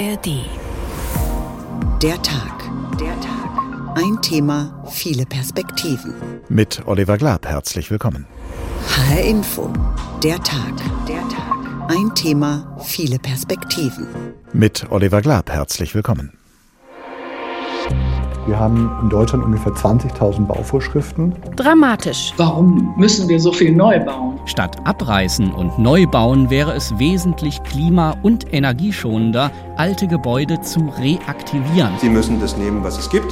ARD. Der Tag. Der Tag. Ein Thema, viele Perspektiven. Mit Oliver Glab, herzlich willkommen. HR Info. Der Tag. Der Tag. Ein Thema, viele Perspektiven. Mit Oliver Glab, herzlich willkommen. Wir haben in Deutschland ungefähr 20.000 Bauvorschriften. Dramatisch. Warum müssen wir so viel neu bauen? Statt abreißen und neu bauen wäre es wesentlich klima- und energieschonender, alte Gebäude zu reaktivieren. Sie müssen das nehmen, was es gibt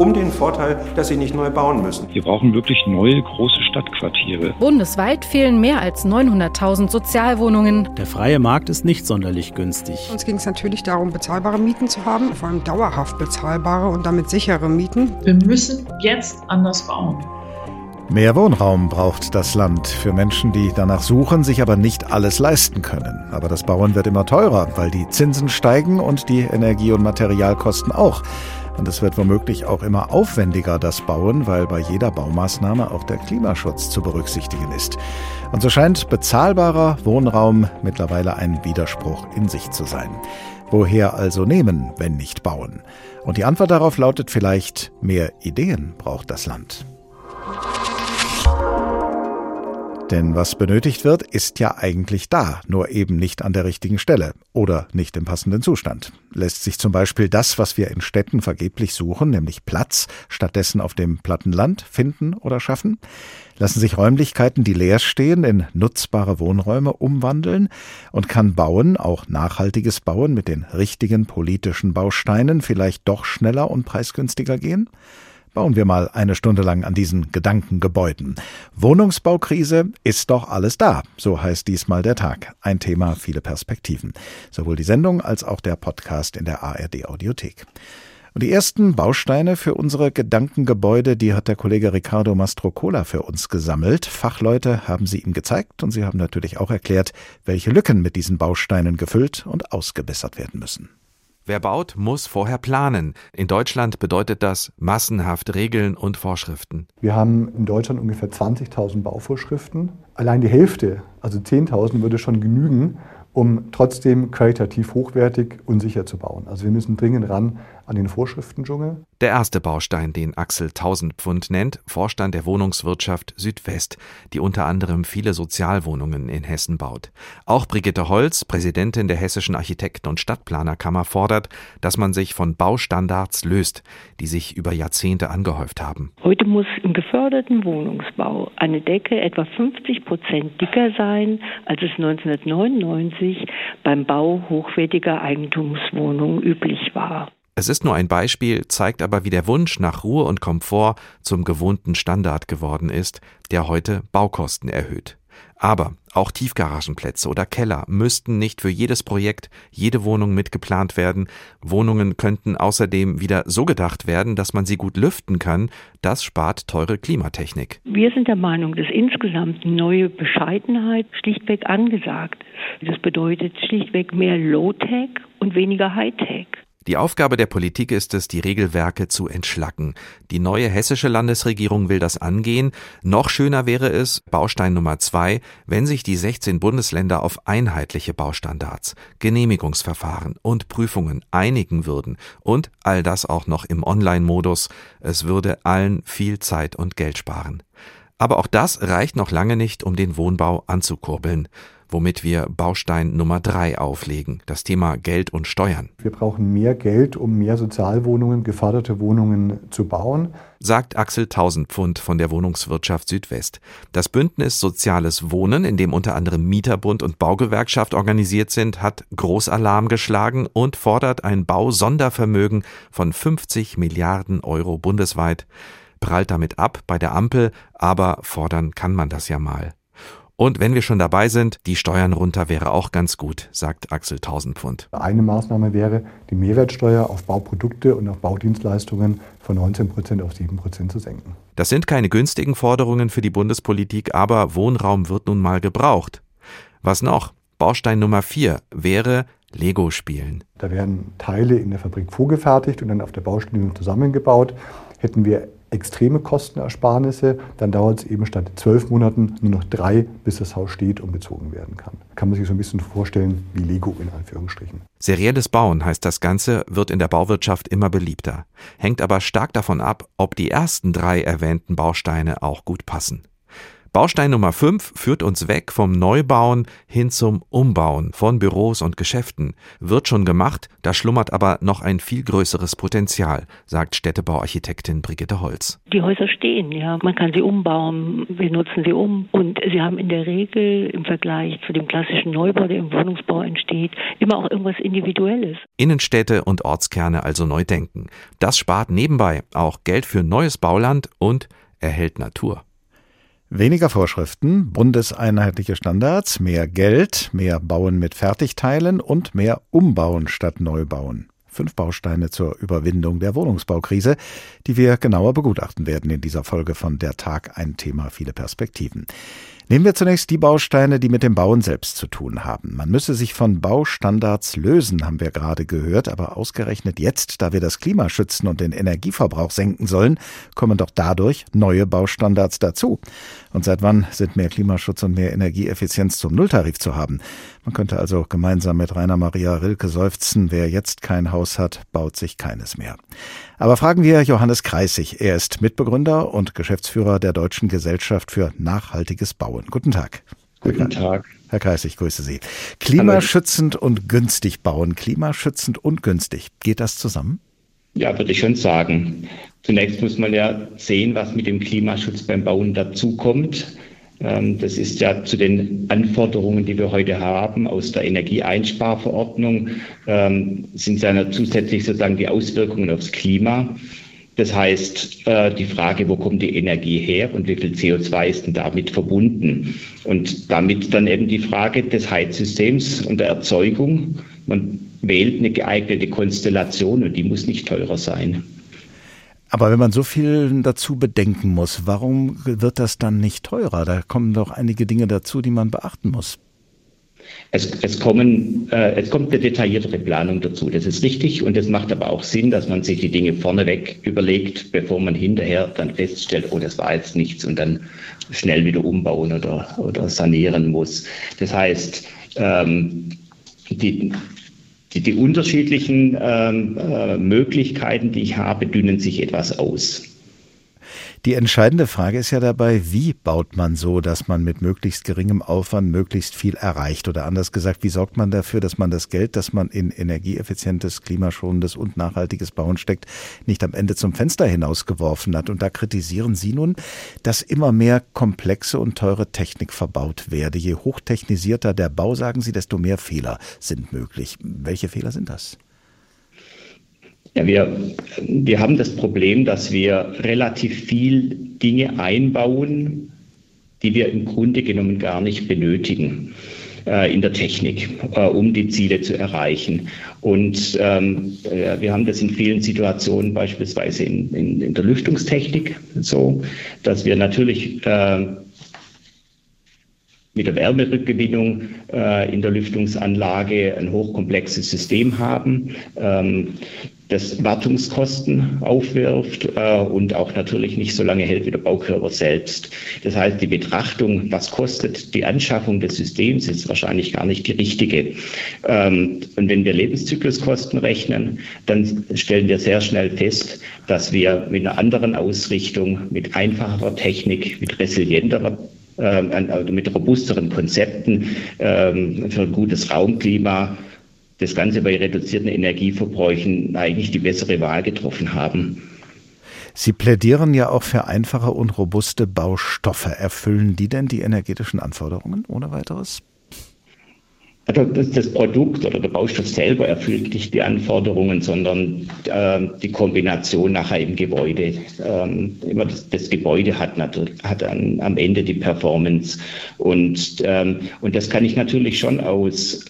um den Vorteil, dass sie nicht neu bauen müssen. Wir brauchen wirklich neue große Stadtquartiere. Bundesweit fehlen mehr als 900.000 Sozialwohnungen. Der freie Markt ist nicht sonderlich günstig. Uns ging es natürlich darum, bezahlbare Mieten zu haben, vor allem dauerhaft bezahlbare und damit sichere Mieten. Wir müssen jetzt anders bauen. Mehr Wohnraum braucht das Land für Menschen, die danach suchen, sich aber nicht alles leisten können. Aber das Bauen wird immer teurer, weil die Zinsen steigen und die Energie- und Materialkosten auch. Und es wird womöglich auch immer aufwendiger, das Bauen, weil bei jeder Baumaßnahme auch der Klimaschutz zu berücksichtigen ist. Und so scheint bezahlbarer Wohnraum mittlerweile ein Widerspruch in sich zu sein. Woher also nehmen, wenn nicht bauen? Und die Antwort darauf lautet vielleicht, mehr Ideen braucht das Land. Denn was benötigt wird, ist ja eigentlich da, nur eben nicht an der richtigen Stelle oder nicht im passenden Zustand. Lässt sich zum Beispiel das, was wir in Städten vergeblich suchen, nämlich Platz, stattdessen auf dem platten Land finden oder schaffen? Lassen sich Räumlichkeiten, die leer stehen, in nutzbare Wohnräume umwandeln? Und kann Bauen, auch nachhaltiges Bauen mit den richtigen politischen Bausteinen, vielleicht doch schneller und preisgünstiger gehen? Bauen wir mal eine Stunde lang an diesen Gedankengebäuden. Wohnungsbaukrise ist doch alles da. So heißt diesmal der Tag. Ein Thema, viele Perspektiven. Sowohl die Sendung als auch der Podcast in der ARD Audiothek. Und die ersten Bausteine für unsere Gedankengebäude, die hat der Kollege Ricardo Mastrocola für uns gesammelt. Fachleute haben sie ihm gezeigt und sie haben natürlich auch erklärt, welche Lücken mit diesen Bausteinen gefüllt und ausgebessert werden müssen. Wer baut, muss vorher planen. In Deutschland bedeutet das massenhaft Regeln und Vorschriften. Wir haben in Deutschland ungefähr 20.000 Bauvorschriften. Allein die Hälfte, also 10.000, würde schon genügen, um trotzdem qualitativ hochwertig und sicher zu bauen. Also wir müssen dringend ran an den Vorschriftendschungel. Der erste Baustein, den Axel Tausendpfund nennt, Vorstand der Wohnungswirtschaft Südwest, die unter anderem viele Sozialwohnungen in Hessen baut. Auch Brigitte Holz, Präsidentin der Hessischen Architekten- und Stadtplanerkammer, fordert, dass man sich von Baustandards löst, die sich über Jahrzehnte angehäuft haben. Heute muss im geförderten Wohnungsbau eine Decke etwa 50 Prozent dicker sein, als es 1999 beim Bau hochwertiger Eigentumswohnungen üblich war. Es ist nur ein Beispiel, zeigt aber, wie der Wunsch nach Ruhe und Komfort zum gewohnten Standard geworden ist, der heute Baukosten erhöht. Aber auch Tiefgaragenplätze oder Keller müssten nicht für jedes Projekt, jede Wohnung mitgeplant werden. Wohnungen könnten außerdem wieder so gedacht werden, dass man sie gut lüften kann. Das spart teure Klimatechnik. Wir sind der Meinung, dass insgesamt neue Bescheidenheit schlichtweg angesagt ist. Das bedeutet schlichtweg mehr Low-Tech und weniger High-Tech. Die Aufgabe der Politik ist es, die Regelwerke zu entschlacken. Die neue hessische Landesregierung will das angehen. Noch schöner wäre es, Baustein Nummer zwei, wenn sich die 16 Bundesländer auf einheitliche Baustandards, Genehmigungsverfahren und Prüfungen einigen würden. Und all das auch noch im Online-Modus. Es würde allen viel Zeit und Geld sparen. Aber auch das reicht noch lange nicht, um den Wohnbau anzukurbeln womit wir Baustein Nummer drei auflegen, das Thema Geld und Steuern. Wir brauchen mehr Geld, um mehr Sozialwohnungen, geförderte Wohnungen zu bauen. Sagt Axel Tausendpfund von der Wohnungswirtschaft Südwest. Das Bündnis Soziales Wohnen, in dem unter anderem Mieterbund und Baugewerkschaft organisiert sind, hat Großalarm geschlagen und fordert ein Bausondervermögen von 50 Milliarden Euro bundesweit prallt damit ab bei der Ampel, aber fordern kann man das ja mal. Und wenn wir schon dabei sind, die Steuern runter wäre auch ganz gut, sagt Axel Tausendpfund. Eine Maßnahme wäre, die Mehrwertsteuer auf Bauprodukte und auf Baudienstleistungen von 19 Prozent auf 7 Prozent zu senken. Das sind keine günstigen Forderungen für die Bundespolitik, aber Wohnraum wird nun mal gebraucht. Was noch? Baustein Nummer 4 wäre Lego spielen. Da werden Teile in der Fabrik vorgefertigt und dann auf der Baustelle zusammengebaut. Hätten wir extreme Kostenersparnisse, dann dauert es eben statt zwölf Monaten nur noch drei, bis das Haus steht und bezogen werden kann. Kann man sich so ein bisschen vorstellen wie Lego in Anführungsstrichen. Serielles Bauen heißt das Ganze, wird in der Bauwirtschaft immer beliebter, hängt aber stark davon ab, ob die ersten drei erwähnten Bausteine auch gut passen. Baustein Nummer 5 führt uns weg vom Neubauen hin zum Umbauen von Büros und Geschäften. Wird schon gemacht, da schlummert aber noch ein viel größeres Potenzial, sagt Städtebauarchitektin Brigitte Holz. Die Häuser stehen, ja. Man kann sie umbauen, wir nutzen sie um. Und sie haben in der Regel im Vergleich zu dem klassischen Neubau, der im Wohnungsbau entsteht, immer auch irgendwas Individuelles. Innenstädte und Ortskerne also neu denken. Das spart nebenbei auch Geld für neues Bauland und erhält Natur. Weniger Vorschriften, bundeseinheitliche Standards, mehr Geld, mehr Bauen mit Fertigteilen und mehr Umbauen statt Neubauen. Fünf Bausteine zur Überwindung der Wohnungsbaukrise, die wir genauer begutachten werden in dieser Folge von Der Tag ein Thema, viele Perspektiven. Nehmen wir zunächst die Bausteine, die mit dem Bauen selbst zu tun haben. Man müsse sich von Baustandards lösen, haben wir gerade gehört, aber ausgerechnet jetzt, da wir das Klima schützen und den Energieverbrauch senken sollen, kommen doch dadurch neue Baustandards dazu. Und seit wann sind mehr Klimaschutz und mehr Energieeffizienz zum Nulltarif zu haben? Man könnte also gemeinsam mit Rainer Maria Rilke seufzen, wer jetzt kein Haus hat, baut sich keines mehr. Aber fragen wir Johannes Kreisig. Er ist Mitbegründer und Geschäftsführer der Deutschen Gesellschaft für nachhaltiges Bauen. Guten Tag. Guten Tag. Herr Kreisig, grüße Sie. Klimaschützend und günstig bauen. Klimaschützend und günstig. Geht das zusammen? Ja, würde ich schon sagen. Zunächst muss man ja sehen, was mit dem Klimaschutz beim Bauen dazukommt. Ähm, das ist ja zu den Anforderungen, die wir heute haben aus der Energieeinsparverordnung, ähm, sind ja zusätzlich sozusagen die Auswirkungen aufs Klima. Das heißt, äh, die Frage, wo kommt die Energie her und wie viel CO2 ist denn damit verbunden? Und damit dann eben die Frage des Heizsystems und der Erzeugung. Man wählt eine geeignete Konstellation und die muss nicht teurer sein. Aber wenn man so viel dazu bedenken muss, warum wird das dann nicht teurer? Da kommen doch einige Dinge dazu, die man beachten muss. Es, es, kommen, äh, es kommt eine detailliertere Planung dazu. Das ist richtig und es macht aber auch Sinn, dass man sich die Dinge vorneweg überlegt, bevor man hinterher dann feststellt, oh, das war jetzt nichts und dann schnell wieder umbauen oder, oder sanieren muss. Das heißt, ähm, die, die, unterschiedlichen ähm, äh, Möglichkeiten, die ich habe, dünnen sich etwas aus. Die entscheidende Frage ist ja dabei, wie baut man so, dass man mit möglichst geringem Aufwand möglichst viel erreicht? Oder anders gesagt, wie sorgt man dafür, dass man das Geld, das man in energieeffizientes, klimaschonendes und nachhaltiges Bauen steckt, nicht am Ende zum Fenster hinausgeworfen hat? Und da kritisieren Sie nun, dass immer mehr komplexe und teure Technik verbaut werde. Je hochtechnisierter der Bau, sagen Sie, desto mehr Fehler sind möglich. Welche Fehler sind das? Ja, wir, wir haben das Problem, dass wir relativ viel Dinge einbauen, die wir im Grunde genommen gar nicht benötigen äh, in der Technik, äh, um die Ziele zu erreichen. Und ähm, äh, wir haben das in vielen Situationen, beispielsweise in, in, in der Lüftungstechnik, so, dass wir natürlich äh, mit der Wärmerückgewinnung äh, in der Lüftungsanlage ein hochkomplexes System haben. Ähm, das Wartungskosten aufwirft äh, und auch natürlich nicht so lange hält wie der Baukörper selbst. Das heißt, die Betrachtung, was kostet die Anschaffung des Systems, ist wahrscheinlich gar nicht die richtige. Ähm, und wenn wir Lebenszykluskosten rechnen, dann stellen wir sehr schnell fest, dass wir mit einer anderen Ausrichtung, mit einfacherer Technik, mit resilienterer ähm, also mit robusteren Konzepten ähm, für ein gutes Raumklima das Ganze bei reduzierten Energieverbräuchen eigentlich die bessere Wahl getroffen haben. Sie plädieren ja auch für einfache und robuste Baustoffe. Erfüllen die denn die energetischen Anforderungen ohne weiteres? Also das, Produkt oder der Baustoff selber erfüllt nicht die Anforderungen, sondern äh, die Kombination nachher im Gebäude. Ähm, immer das, das, Gebäude hat, natürlich, hat an, am Ende die Performance. Und, ähm, und das kann ich natürlich schon aus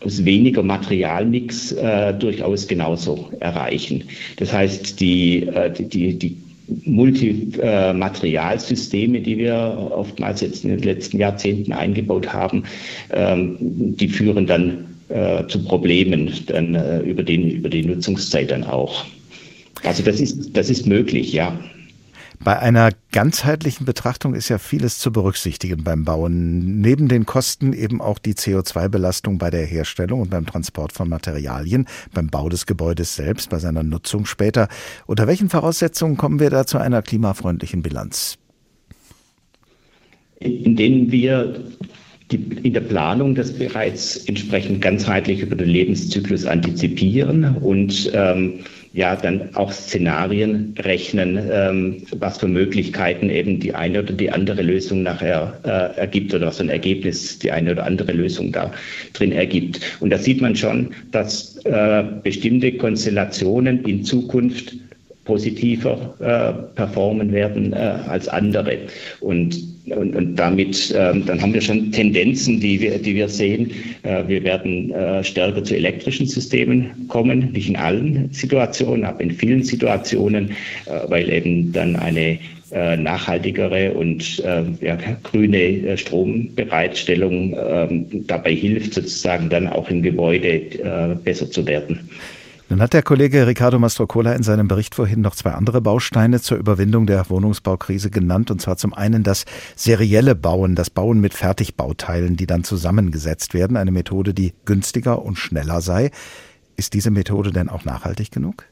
aus weniger Materialmix äh, durchaus genauso erreichen. Das heißt, die, äh, die, die Multimaterialsysteme, die wir oftmals jetzt in den letzten Jahrzehnten eingebaut haben, ähm, die führen dann äh, zu Problemen dann äh, über, den, über die Nutzungszeit dann auch. Also das ist, das ist möglich, ja. Bei einer ganzheitlichen Betrachtung ist ja vieles zu berücksichtigen beim Bauen. Neben den Kosten eben auch die CO2-Belastung bei der Herstellung und beim Transport von Materialien, beim Bau des Gebäudes selbst, bei seiner Nutzung später. Unter welchen Voraussetzungen kommen wir da zu einer klimafreundlichen Bilanz? In denen wir die, in der Planung das bereits entsprechend ganzheitlich über den Lebenszyklus antizipieren und ähm, ja dann auch Szenarien rechnen, ähm, was für Möglichkeiten eben die eine oder die andere Lösung nachher äh, ergibt oder was ein Ergebnis die eine oder andere Lösung da drin ergibt. Und da sieht man schon, dass äh, bestimmte Konstellationen in Zukunft positiver äh, performen werden äh, als andere. Und, und, und damit ähm, dann haben wir schon Tendenzen, die wir, die wir sehen. Äh, wir werden äh, stärker zu elektrischen Systemen kommen, nicht in allen Situationen, aber in vielen Situationen, äh, weil eben dann eine äh, nachhaltigere und äh, ja, grüne äh, Strombereitstellung ähm, dabei hilft, sozusagen dann auch im Gebäude äh, besser zu werden. Nun hat der Kollege Ricardo Mastrocola in seinem Bericht vorhin noch zwei andere Bausteine zur Überwindung der Wohnungsbaukrise genannt, und zwar zum einen das serielle Bauen, das Bauen mit Fertigbauteilen, die dann zusammengesetzt werden, eine Methode, die günstiger und schneller sei. Ist diese Methode denn auch nachhaltig genug?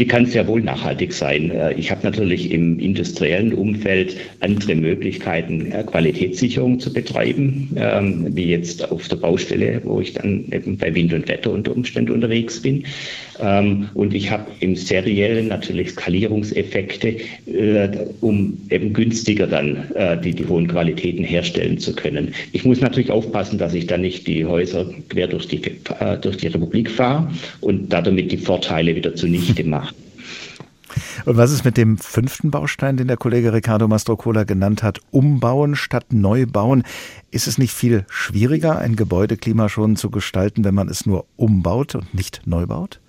Die kann sehr wohl nachhaltig sein. Äh, ich habe natürlich im industriellen Umfeld andere Möglichkeiten, äh, Qualitätssicherung zu betreiben, ähm, wie jetzt auf der Baustelle, wo ich dann eben bei Wind und Wetter unter Umständen unterwegs bin. Ähm, und ich habe im seriellen natürlich Skalierungseffekte, äh, um eben günstiger dann die, die hohen Qualitäten herstellen zu können. Ich muss natürlich aufpassen, dass ich dann nicht die Häuser quer durch die, durch die Republik fahre und damit die Vorteile wieder zunichte mache. Und was ist mit dem fünften Baustein, den der Kollege Ricardo Mastrocola genannt hat? Umbauen statt Neubauen. Ist es nicht viel schwieriger, ein Gebäude klimaschonend zu gestalten, wenn man es nur umbaut und nicht neu baut?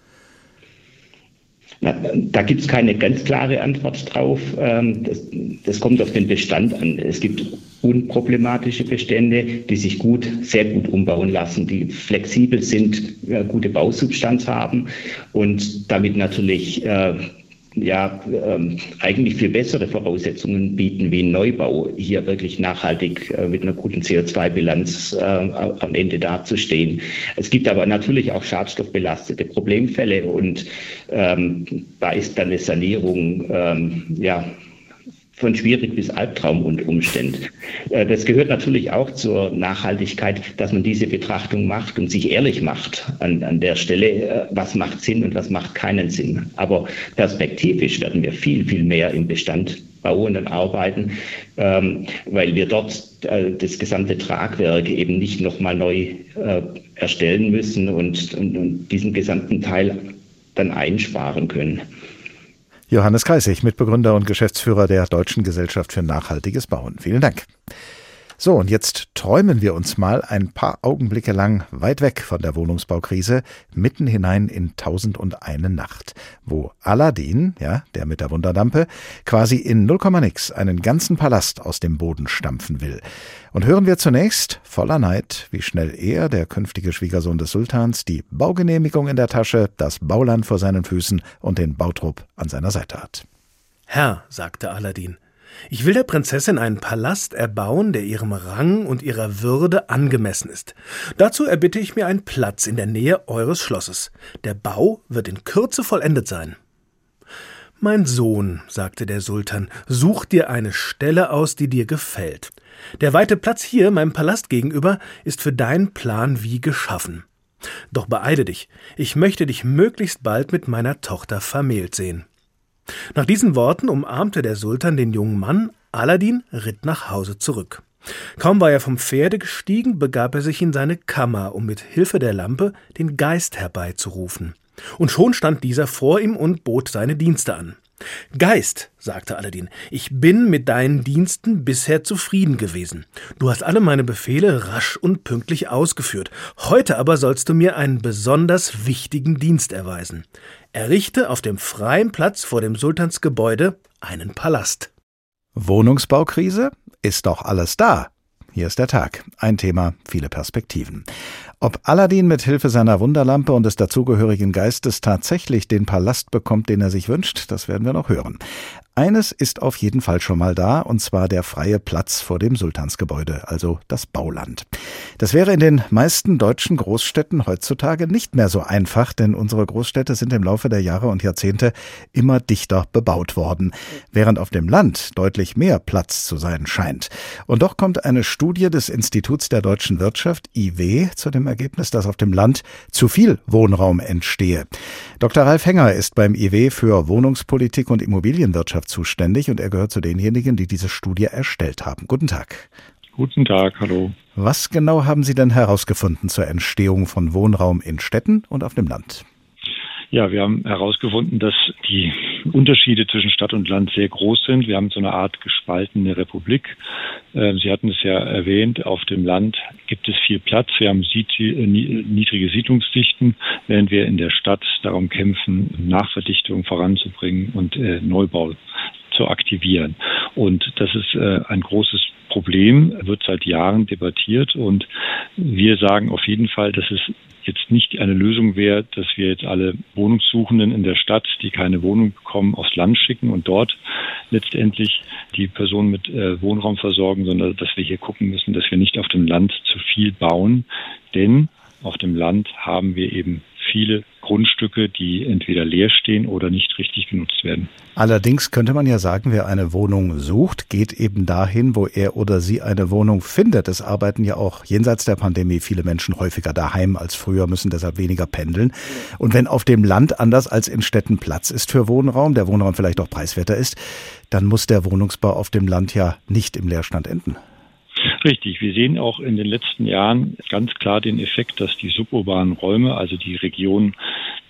Na, da gibt es keine ganz klare Antwort drauf. Ähm, das, das, kommt auf den Bestand an. Es gibt unproblematische Bestände, die sich gut, sehr gut umbauen lassen, die flexibel sind, gute Bausubstanz haben und damit natürlich äh, ja, ähm, eigentlich viel bessere Voraussetzungen bieten wie ein Neubau, hier wirklich nachhaltig äh, mit einer guten CO2-Bilanz äh, am Ende dazustehen. Es gibt aber natürlich auch schadstoffbelastete Problemfälle und ähm, da ist dann eine Sanierung ähm, ja, von schwierig bis Albtraum und Umständen. Äh, das gehört natürlich auch zur Nachhaltigkeit, dass man diese Betrachtung macht und sich ehrlich macht an, an der Stelle, äh, was macht Sinn und was macht keinen Sinn. Aber perspektivisch werden wir viel, viel mehr im Bestand bauen und arbeiten, ähm, weil wir dort äh, das gesamte Tragwerk eben nicht nochmal neu erstellen müssen und, und, und diesen gesamten Teil dann einsparen können. Johannes Kreisig, Mitbegründer und Geschäftsführer der Deutschen Gesellschaft für nachhaltiges Bauen. Vielen Dank. So, und jetzt träumen wir uns mal ein paar Augenblicke lang weit weg von der Wohnungsbaukrise, mitten hinein in Tausend und eine Nacht, wo Aladdin, ja, der mit der Wunderlampe, quasi in 0, nix einen ganzen Palast aus dem Boden stampfen will. Und hören wir zunächst, voller Neid, wie schnell er, der künftige Schwiegersohn des Sultans, die Baugenehmigung in der Tasche, das Bauland vor seinen Füßen und den Bautrupp an seiner Seite hat. Herr, sagte Aladdin, ich will der Prinzessin einen Palast erbauen, der ihrem Rang und ihrer Würde angemessen ist. Dazu erbitte ich mir einen Platz in der Nähe eures Schlosses. Der Bau wird in Kürze vollendet sein. Mein Sohn, sagte der Sultan, such dir eine Stelle aus, die dir gefällt. Der weite Platz hier, meinem Palast gegenüber, ist für deinen Plan wie geschaffen. Doch beeile dich, ich möchte dich möglichst bald mit meiner Tochter vermählt sehen. Nach diesen Worten umarmte der Sultan den jungen Mann, Aladdin ritt nach Hause zurück. Kaum war er vom Pferde gestiegen, begab er sich in seine Kammer, um mit Hilfe der Lampe den Geist herbeizurufen. Und schon stand dieser vor ihm und bot seine Dienste an. Geist, sagte Aladdin, ich bin mit deinen Diensten bisher zufrieden gewesen. Du hast alle meine Befehle rasch und pünktlich ausgeführt. Heute aber sollst du mir einen besonders wichtigen Dienst erweisen errichte auf dem freien Platz vor dem Sultansgebäude einen Palast. Wohnungsbaukrise? Ist doch alles da. Hier ist der Tag. Ein Thema, viele Perspektiven. Ob Aladdin mit Hilfe seiner Wunderlampe und des dazugehörigen Geistes tatsächlich den Palast bekommt, den er sich wünscht, das werden wir noch hören. Eines ist auf jeden Fall schon mal da, und zwar der freie Platz vor dem Sultansgebäude, also das Bauland. Das wäre in den meisten deutschen Großstädten heutzutage nicht mehr so einfach, denn unsere Großstädte sind im Laufe der Jahre und Jahrzehnte immer dichter bebaut worden, während auf dem Land deutlich mehr Platz zu sein scheint. Und doch kommt eine Studie des Instituts der deutschen Wirtschaft, IW, zu dem Ergebnis, dass auf dem Land zu viel Wohnraum entstehe. Dr. Ralf Henger ist beim IW für Wohnungspolitik und Immobilienwirtschaft Landwirtschaft zuständig und er gehört zu denjenigen, die diese Studie erstellt haben. Guten Tag. Guten Tag, hallo. Was genau haben Sie denn herausgefunden zur Entstehung von Wohnraum in Städten und auf dem Land? Ja, wir haben herausgefunden, dass die Unterschiede zwischen Stadt und Land sehr groß sind. Wir haben so eine Art gespaltene Republik. Ähm, Sie hatten es ja erwähnt, auf dem Land gibt es viel Platz. Wir haben äh, niedrige Siedlungsdichten, während wir in der Stadt darum kämpfen, Nachverdichtung voranzubringen und äh, Neubau zu aktivieren. Und das ist äh, ein großes Problem, wird seit Jahren debattiert und wir sagen auf jeden Fall, dass es jetzt nicht eine Lösung wäre, dass wir jetzt alle Wohnungssuchenden in der Stadt, die keine Wohnung bekommen, aufs Land schicken und dort letztendlich die Personen mit äh, Wohnraum versorgen, sondern dass wir hier gucken müssen, dass wir nicht auf dem Land zu viel bauen. Denn auf dem Land haben wir eben viele Grundstücke, die entweder leer stehen oder nicht richtig genutzt werden. Allerdings könnte man ja sagen, wer eine Wohnung sucht, geht eben dahin, wo er oder sie eine Wohnung findet. Es arbeiten ja auch jenseits der Pandemie viele Menschen häufiger daheim als früher, müssen deshalb weniger pendeln. Und wenn auf dem Land anders als in Städten Platz ist für Wohnraum, der Wohnraum vielleicht auch preiswerter ist, dann muss der Wohnungsbau auf dem Land ja nicht im Leerstand enden. Richtig. Wir sehen auch in den letzten Jahren ganz klar den Effekt, dass die suburbanen Räume, also die Regionen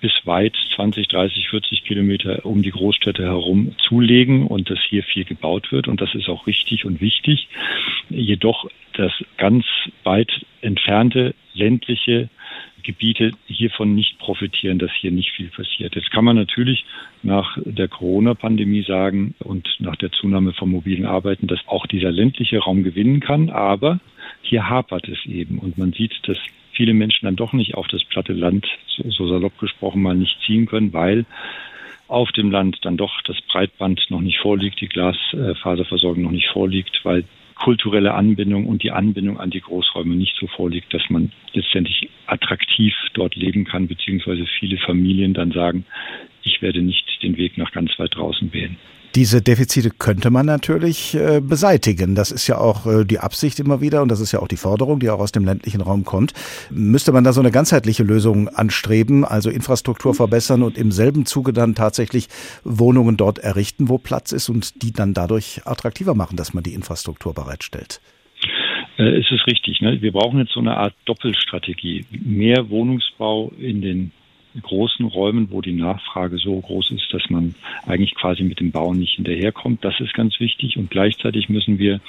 bis weit 20, 30, 40 Kilometer um die Großstädte herum zulegen und dass hier viel gebaut wird. Und das ist auch richtig und wichtig. Jedoch das ganz weit entfernte ländliche Gebiete hiervon nicht profitieren, dass hier nicht viel passiert. Jetzt kann man natürlich nach der Corona-Pandemie sagen und nach der Zunahme von mobilen Arbeiten, dass auch dieser ländliche Raum gewinnen kann, aber hier hapert es eben und man sieht, dass viele Menschen dann doch nicht auf das platte Land, so salopp gesprochen, mal nicht ziehen können, weil auf dem Land dann doch das Breitband noch nicht vorliegt, die Glasfaserversorgung noch nicht vorliegt, weil kulturelle Anbindung und die Anbindung an die Großräume nicht so vorliegt, dass man letztendlich attraktiv dort leben kann, beziehungsweise viele Familien dann sagen, ich werde nicht den Weg nach ganz weit draußen wählen. Diese Defizite könnte man natürlich äh, beseitigen. Das ist ja auch äh, die Absicht immer wieder und das ist ja auch die Forderung, die auch aus dem ländlichen Raum kommt. Müsste man da so eine ganzheitliche Lösung anstreben, also Infrastruktur verbessern und im selben Zuge dann tatsächlich Wohnungen dort errichten, wo Platz ist und die dann dadurch attraktiver machen, dass man die Infrastruktur bereitstellt? Äh, es ist richtig. Ne? Wir brauchen jetzt so eine Art Doppelstrategie. Mehr Wohnungsbau in den großen Räumen, wo die Nachfrage so groß ist, dass man eigentlich quasi mit dem Bauen nicht hinterherkommt. Das ist ganz wichtig. Und gleichzeitig müssen wir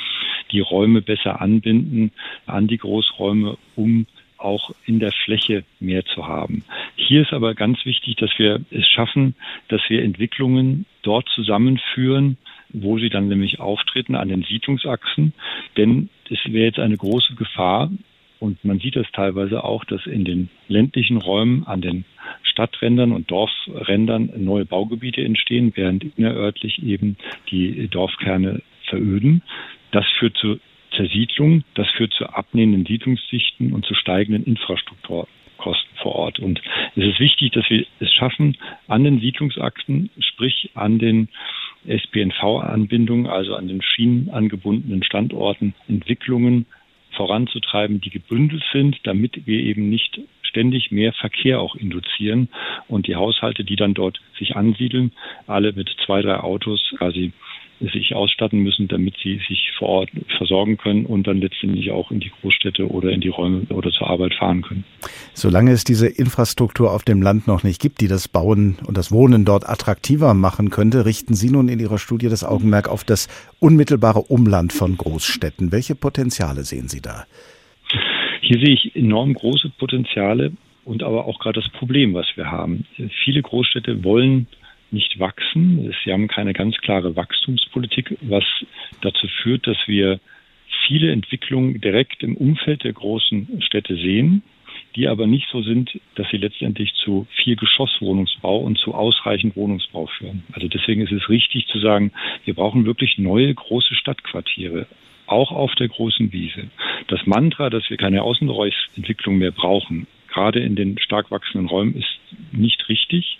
die Räume besser anbinden an die Großräume, um auch in der Fläche mehr zu haben. Hier ist aber ganz wichtig, dass wir es schaffen, dass wir Entwicklungen dort zusammenführen, wo sie dann nämlich auftreten an den Siedlungsachsen. Denn es wäre jetzt eine große Gefahr, und man sieht das teilweise auch, dass in den ländlichen Räumen an den Stadträndern und Dorfrändern neue Baugebiete entstehen, während innerörtlich eben die Dorfkerne veröden. Das führt zu Zersiedlung, das führt zu abnehmenden Siedlungsdichten und zu steigenden Infrastrukturkosten vor Ort. Und es ist wichtig, dass wir es schaffen, an den Siedlungsachsen, sprich an den SPNV-Anbindungen, also an den schienenangebundenen Standorten, Entwicklungen voranzutreiben, die gebündelt sind, damit wir eben nicht ständig mehr Verkehr auch induzieren und die Haushalte, die dann dort sich ansiedeln, alle mit zwei, drei Autos quasi sich ausstatten müssen, damit sie sich vor Ort versorgen können und dann letztendlich auch in die Großstädte oder in die Räume oder zur Arbeit fahren können. Solange es diese Infrastruktur auf dem Land noch nicht gibt, die das Bauen und das Wohnen dort attraktiver machen könnte, richten Sie nun in Ihrer Studie das Augenmerk auf das unmittelbare Umland von Großstädten. Welche Potenziale sehen Sie da? Hier sehe ich enorm große Potenziale und aber auch gerade das Problem, was wir haben. Viele Großstädte wollen nicht wachsen. Sie haben keine ganz klare Wachstumspolitik, was dazu führt, dass wir viele Entwicklungen direkt im Umfeld der großen Städte sehen, die aber nicht so sind, dass sie letztendlich zu viel Geschosswohnungsbau und zu ausreichend Wohnungsbau führen. Also deswegen ist es richtig zu sagen, wir brauchen wirklich neue große Stadtquartiere auch auf der großen Wiese. Das Mantra, dass wir keine Außenbereichsentwicklung mehr brauchen, gerade in den stark wachsenden Räumen, ist nicht richtig.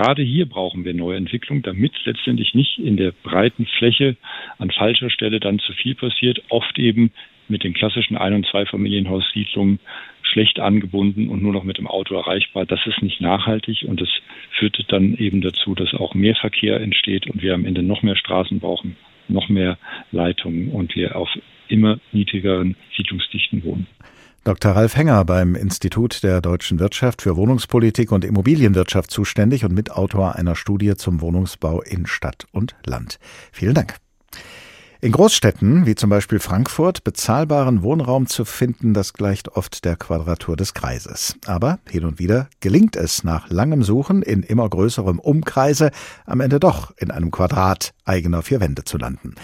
Gerade hier brauchen wir neue Entwicklung, damit letztendlich nicht in der breiten Fläche an falscher Stelle dann zu viel passiert, oft eben mit den klassischen Ein- und Zweifamilienhaussiedlungen schlecht angebunden und nur noch mit dem Auto erreichbar. Das ist nicht nachhaltig und das führt dann eben dazu, dass auch mehr Verkehr entsteht und wir am Ende noch mehr Straßen brauchen, noch mehr Leitungen und wir auf immer niedrigeren Siedlungsdichten wohnen. Dr. Ralf Henger beim Institut der deutschen Wirtschaft für Wohnungspolitik und Immobilienwirtschaft zuständig und Mitautor einer Studie zum Wohnungsbau in Stadt und Land. Vielen Dank. In Großstädten, wie zum Beispiel Frankfurt, bezahlbaren Wohnraum zu finden, das gleicht oft der Quadratur des Kreises. Aber hin und wieder gelingt es nach langem Suchen in immer größerem Umkreise am Ende doch in einem Quadrat eigener vier Wände zu landen.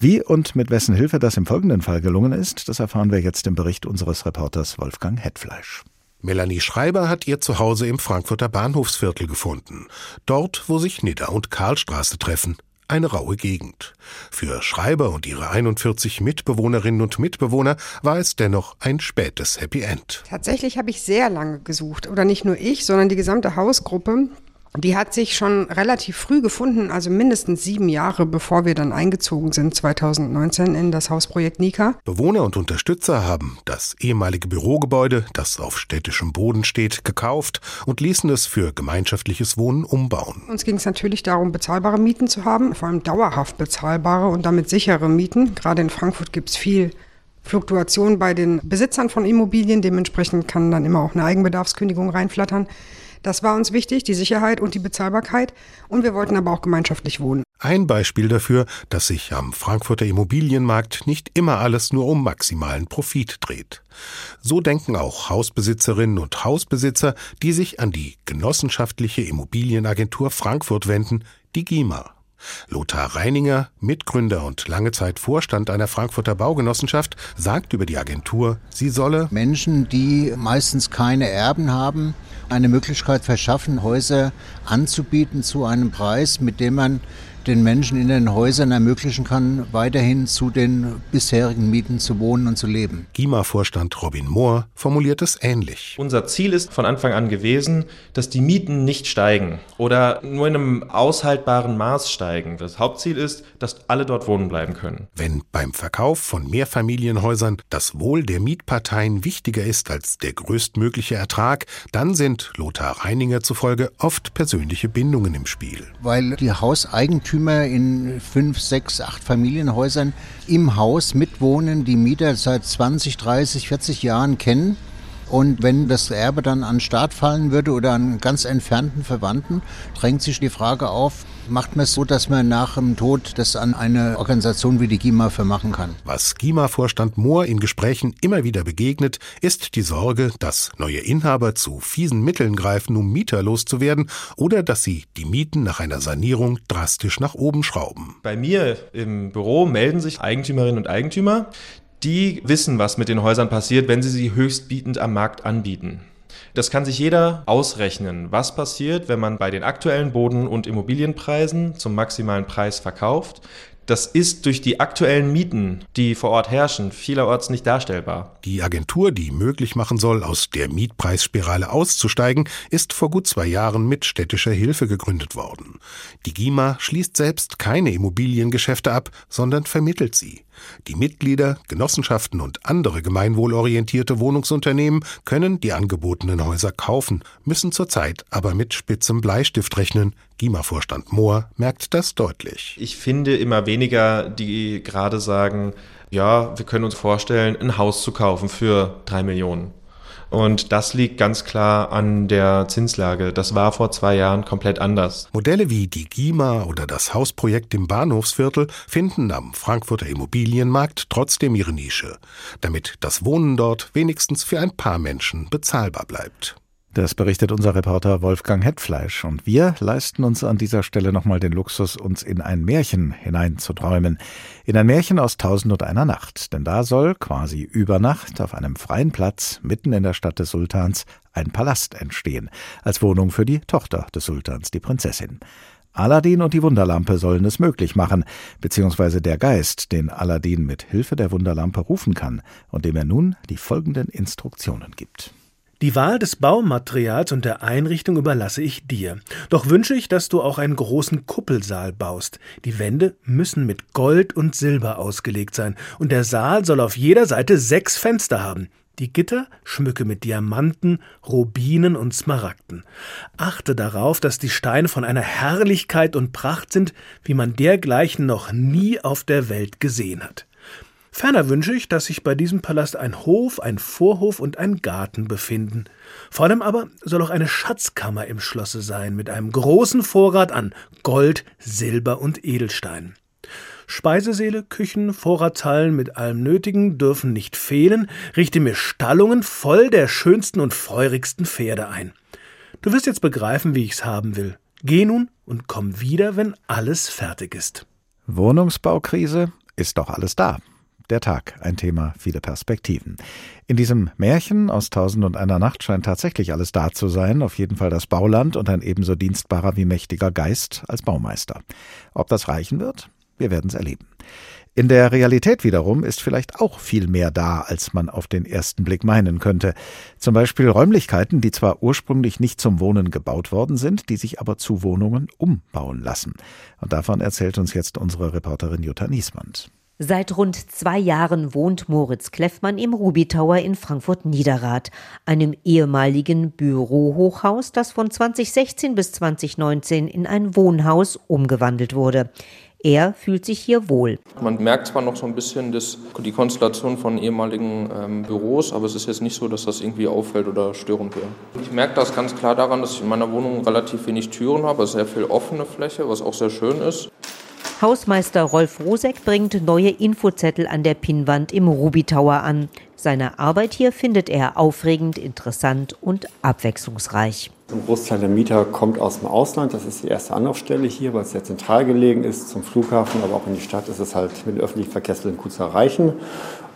Wie und mit wessen Hilfe das im folgenden Fall gelungen ist, das erfahren wir jetzt im Bericht unseres Reporters Wolfgang Hetfleisch. Melanie Schreiber hat ihr Zuhause im Frankfurter Bahnhofsviertel gefunden. Dort, wo sich Nidda und Karlstraße treffen eine raue Gegend. Für Schreiber und ihre 41 Mitbewohnerinnen und Mitbewohner war es dennoch ein spätes Happy End. Tatsächlich habe ich sehr lange gesucht. Oder nicht nur ich, sondern die gesamte Hausgruppe. Die hat sich schon relativ früh gefunden, also mindestens sieben Jahre bevor wir dann eingezogen sind, 2019 in das Hausprojekt Nika. Bewohner und Unterstützer haben das ehemalige Bürogebäude, das auf städtischem Boden steht, gekauft und ließen es für gemeinschaftliches Wohnen umbauen. Uns ging es natürlich darum, bezahlbare Mieten zu haben, vor allem dauerhaft bezahlbare und damit sichere Mieten. Gerade in Frankfurt gibt es viel Fluktuation bei den Besitzern von Immobilien. Dementsprechend kann dann immer auch eine Eigenbedarfskündigung reinflattern. Das war uns wichtig, die Sicherheit und die Bezahlbarkeit. Und wir wollten aber auch gemeinschaftlich wohnen. Ein Beispiel dafür, dass sich am Frankfurter Immobilienmarkt nicht immer alles nur um maximalen Profit dreht. So denken auch Hausbesitzerinnen und Hausbesitzer, die sich an die genossenschaftliche Immobilienagentur Frankfurt wenden, die GIMA. Lothar Reininger, Mitgründer und lange Zeit Vorstand einer Frankfurter Baugenossenschaft, sagt über die Agentur, sie solle Menschen, die meistens keine Erben haben, eine Möglichkeit verschaffen, Häuser anzubieten zu einem Preis, mit dem man den Menschen in den Häusern ermöglichen kann, weiterhin zu den bisherigen Mieten zu wohnen und zu leben. GIMA-Vorstand Robin Mohr formuliert es ähnlich. Unser Ziel ist von Anfang an gewesen, dass die Mieten nicht steigen oder nur in einem aushaltbaren Maß steigen. Das Hauptziel ist, dass alle dort wohnen bleiben können. Wenn beim Verkauf von Mehrfamilienhäusern das Wohl der Mietparteien wichtiger ist als der größtmögliche Ertrag, dann sind Lothar Reininger zufolge oft persönliche Bindungen im Spiel. Weil die Hauseigentümer Eigentümer in fünf, sechs, acht Familienhäusern im Haus mitwohnen, die Mieter seit 20, 30, 40 Jahren kennen und wenn das Erbe dann an Staat fallen würde oder an ganz entfernten Verwandten, drängt sich die Frage auf, macht man es so, dass man nach dem Tod das an eine Organisation wie die GIMA vermachen kann. Was GIMA-Vorstand Mohr in Gesprächen immer wieder begegnet, ist die Sorge, dass neue Inhaber zu fiesen Mitteln greifen, um Mieter loszuwerden oder dass sie die Mieten nach einer Sanierung drastisch nach oben schrauben. Bei mir im Büro melden sich Eigentümerinnen und Eigentümer, die wissen, was mit den Häusern passiert, wenn sie sie höchstbietend am Markt anbieten. Das kann sich jeder ausrechnen, was passiert, wenn man bei den aktuellen Boden- und Immobilienpreisen zum maximalen Preis verkauft. Das ist durch die aktuellen Mieten, die vor Ort herrschen, vielerorts nicht darstellbar. Die Agentur, die möglich machen soll, aus der Mietpreisspirale auszusteigen, ist vor gut zwei Jahren mit städtischer Hilfe gegründet worden. Die GIMA schließt selbst keine Immobiliengeschäfte ab, sondern vermittelt sie. Die Mitglieder, Genossenschaften und andere gemeinwohlorientierte Wohnungsunternehmen können die angebotenen Häuser kaufen, müssen zurzeit aber mit spitzem Bleistift rechnen. GIMA-Vorstand Mohr merkt das deutlich. Ich finde immer weniger, die gerade sagen, ja, wir können uns vorstellen, ein Haus zu kaufen für drei Millionen. Und das liegt ganz klar an der Zinslage. Das war vor zwei Jahren komplett anders. Modelle wie die GIMA oder das Hausprojekt im Bahnhofsviertel finden am Frankfurter Immobilienmarkt trotzdem ihre Nische, damit das Wohnen dort wenigstens für ein paar Menschen bezahlbar bleibt. Das berichtet unser Reporter Wolfgang Hetfleisch. Und wir leisten uns an dieser Stelle nochmal den Luxus, uns in ein Märchen hineinzuträumen. In ein Märchen aus Tausend und einer Nacht. Denn da soll quasi über Nacht auf einem freien Platz mitten in der Stadt des Sultans ein Palast entstehen. Als Wohnung für die Tochter des Sultans, die Prinzessin. Aladdin und die Wunderlampe sollen es möglich machen, beziehungsweise der Geist, den Aladdin mit Hilfe der Wunderlampe rufen kann und dem er nun die folgenden Instruktionen gibt. Die Wahl des Baumaterials und der Einrichtung überlasse ich dir. Doch wünsche ich, dass du auch einen großen Kuppelsaal baust. Die Wände müssen mit Gold und Silber ausgelegt sein, und der Saal soll auf jeder Seite sechs Fenster haben. Die Gitter schmücke mit Diamanten, Rubinen und Smaragden. Achte darauf, dass die Steine von einer Herrlichkeit und Pracht sind, wie man dergleichen noch nie auf der Welt gesehen hat. Ferner wünsche ich, dass sich bei diesem Palast ein Hof, ein Vorhof und ein Garten befinden. Vor allem aber soll auch eine Schatzkammer im Schlosse sein, mit einem großen Vorrat an Gold, Silber und Edelstein. Speisesäle, Küchen, Vorratshallen mit allem Nötigen dürfen nicht fehlen, richte mir Stallungen voll der schönsten und feurigsten Pferde ein. Du wirst jetzt begreifen, wie ich's haben will. Geh nun und komm wieder, wenn alles fertig ist. Wohnungsbaukrise ist doch alles da. Der Tag, ein Thema, viele Perspektiven. In diesem Märchen aus Tausend und einer Nacht scheint tatsächlich alles da zu sein, auf jeden Fall das Bauland und ein ebenso dienstbarer wie mächtiger Geist als Baumeister. Ob das reichen wird? Wir werden es erleben. In der Realität wiederum ist vielleicht auch viel mehr da, als man auf den ersten Blick meinen könnte. Zum Beispiel Räumlichkeiten, die zwar ursprünglich nicht zum Wohnen gebaut worden sind, die sich aber zu Wohnungen umbauen lassen. Und davon erzählt uns jetzt unsere Reporterin Jutta Niesmann. Seit rund zwei Jahren wohnt Moritz Kleffmann im Ruby Tower in Frankfurt-Niederrad, einem ehemaligen Bürohochhaus, das von 2016 bis 2019 in ein Wohnhaus umgewandelt wurde. Er fühlt sich hier wohl. Man merkt zwar noch so ein bisschen das, die Konstellation von ehemaligen ähm, Büros, aber es ist jetzt nicht so, dass das irgendwie auffällt oder störend wäre. Ich merke das ganz klar daran, dass ich in meiner Wohnung relativ wenig Türen habe, sehr viel offene Fläche, was auch sehr schön ist. Hausmeister Rolf Rosek bringt neue Infozettel an der Pinnwand im Ruby Tower an. Seine Arbeit hier findet er aufregend, interessant und abwechslungsreich. Ein Großteil der Mieter kommt aus dem Ausland. Das ist die erste Anlaufstelle hier, weil es sehr zentral gelegen ist. Zum Flughafen, aber auch in die Stadt ist es halt mit den öffentlichen Verkehrsmitteln gut zu erreichen.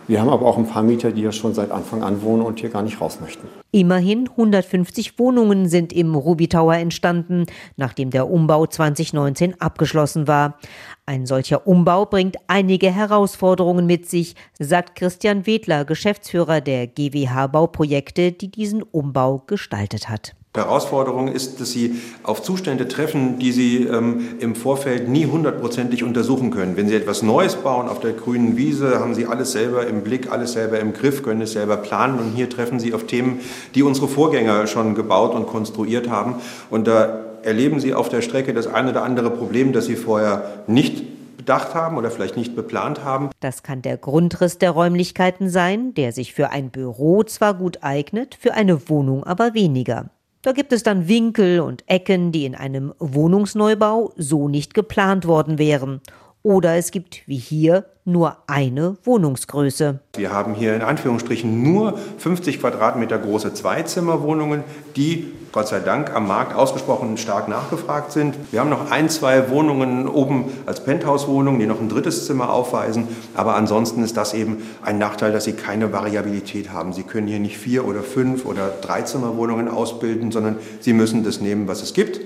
Wir haben aber auch ein paar Mieter, die ja schon seit Anfang an wohnen und hier gar nicht raus möchten. Immerhin 150 Wohnungen sind im Ruby Tower entstanden, nachdem der Umbau 2019 abgeschlossen war. Ein solcher Umbau bringt einige Herausforderungen mit sich, sagt Christian Wedler, Geschäftsführer der GWH Bauprojekte, die diesen Umbau gestaltet hat. Herausforderung ist, dass Sie auf Zustände treffen, die Sie ähm, im Vorfeld nie hundertprozentig untersuchen können. Wenn Sie etwas Neues bauen auf der grünen Wiese, haben Sie alles selber im Blick, alles selber im Griff, können es selber planen. Und hier treffen Sie auf Themen, die unsere Vorgänger schon gebaut und konstruiert haben. Und da erleben Sie auf der Strecke das eine oder andere Problem, das Sie vorher nicht bedacht haben oder vielleicht nicht beplant haben. Das kann der Grundriss der Räumlichkeiten sein, der sich für ein Büro zwar gut eignet, für eine Wohnung aber weniger. Da gibt es dann Winkel und Ecken, die in einem Wohnungsneubau so nicht geplant worden wären. Oder es gibt, wie hier, nur eine Wohnungsgröße. Wir haben hier in Anführungsstrichen nur 50 Quadratmeter große Zweizimmerwohnungen, die Gott sei Dank am Markt ausgesprochen stark nachgefragt sind. Wir haben noch ein, zwei Wohnungen oben als Penthouse-Wohnungen, die noch ein drittes Zimmer aufweisen. Aber ansonsten ist das eben ein Nachteil, dass sie keine Variabilität haben. Sie können hier nicht vier oder fünf oder drei Zimmerwohnungen ausbilden, sondern sie müssen das nehmen, was es gibt,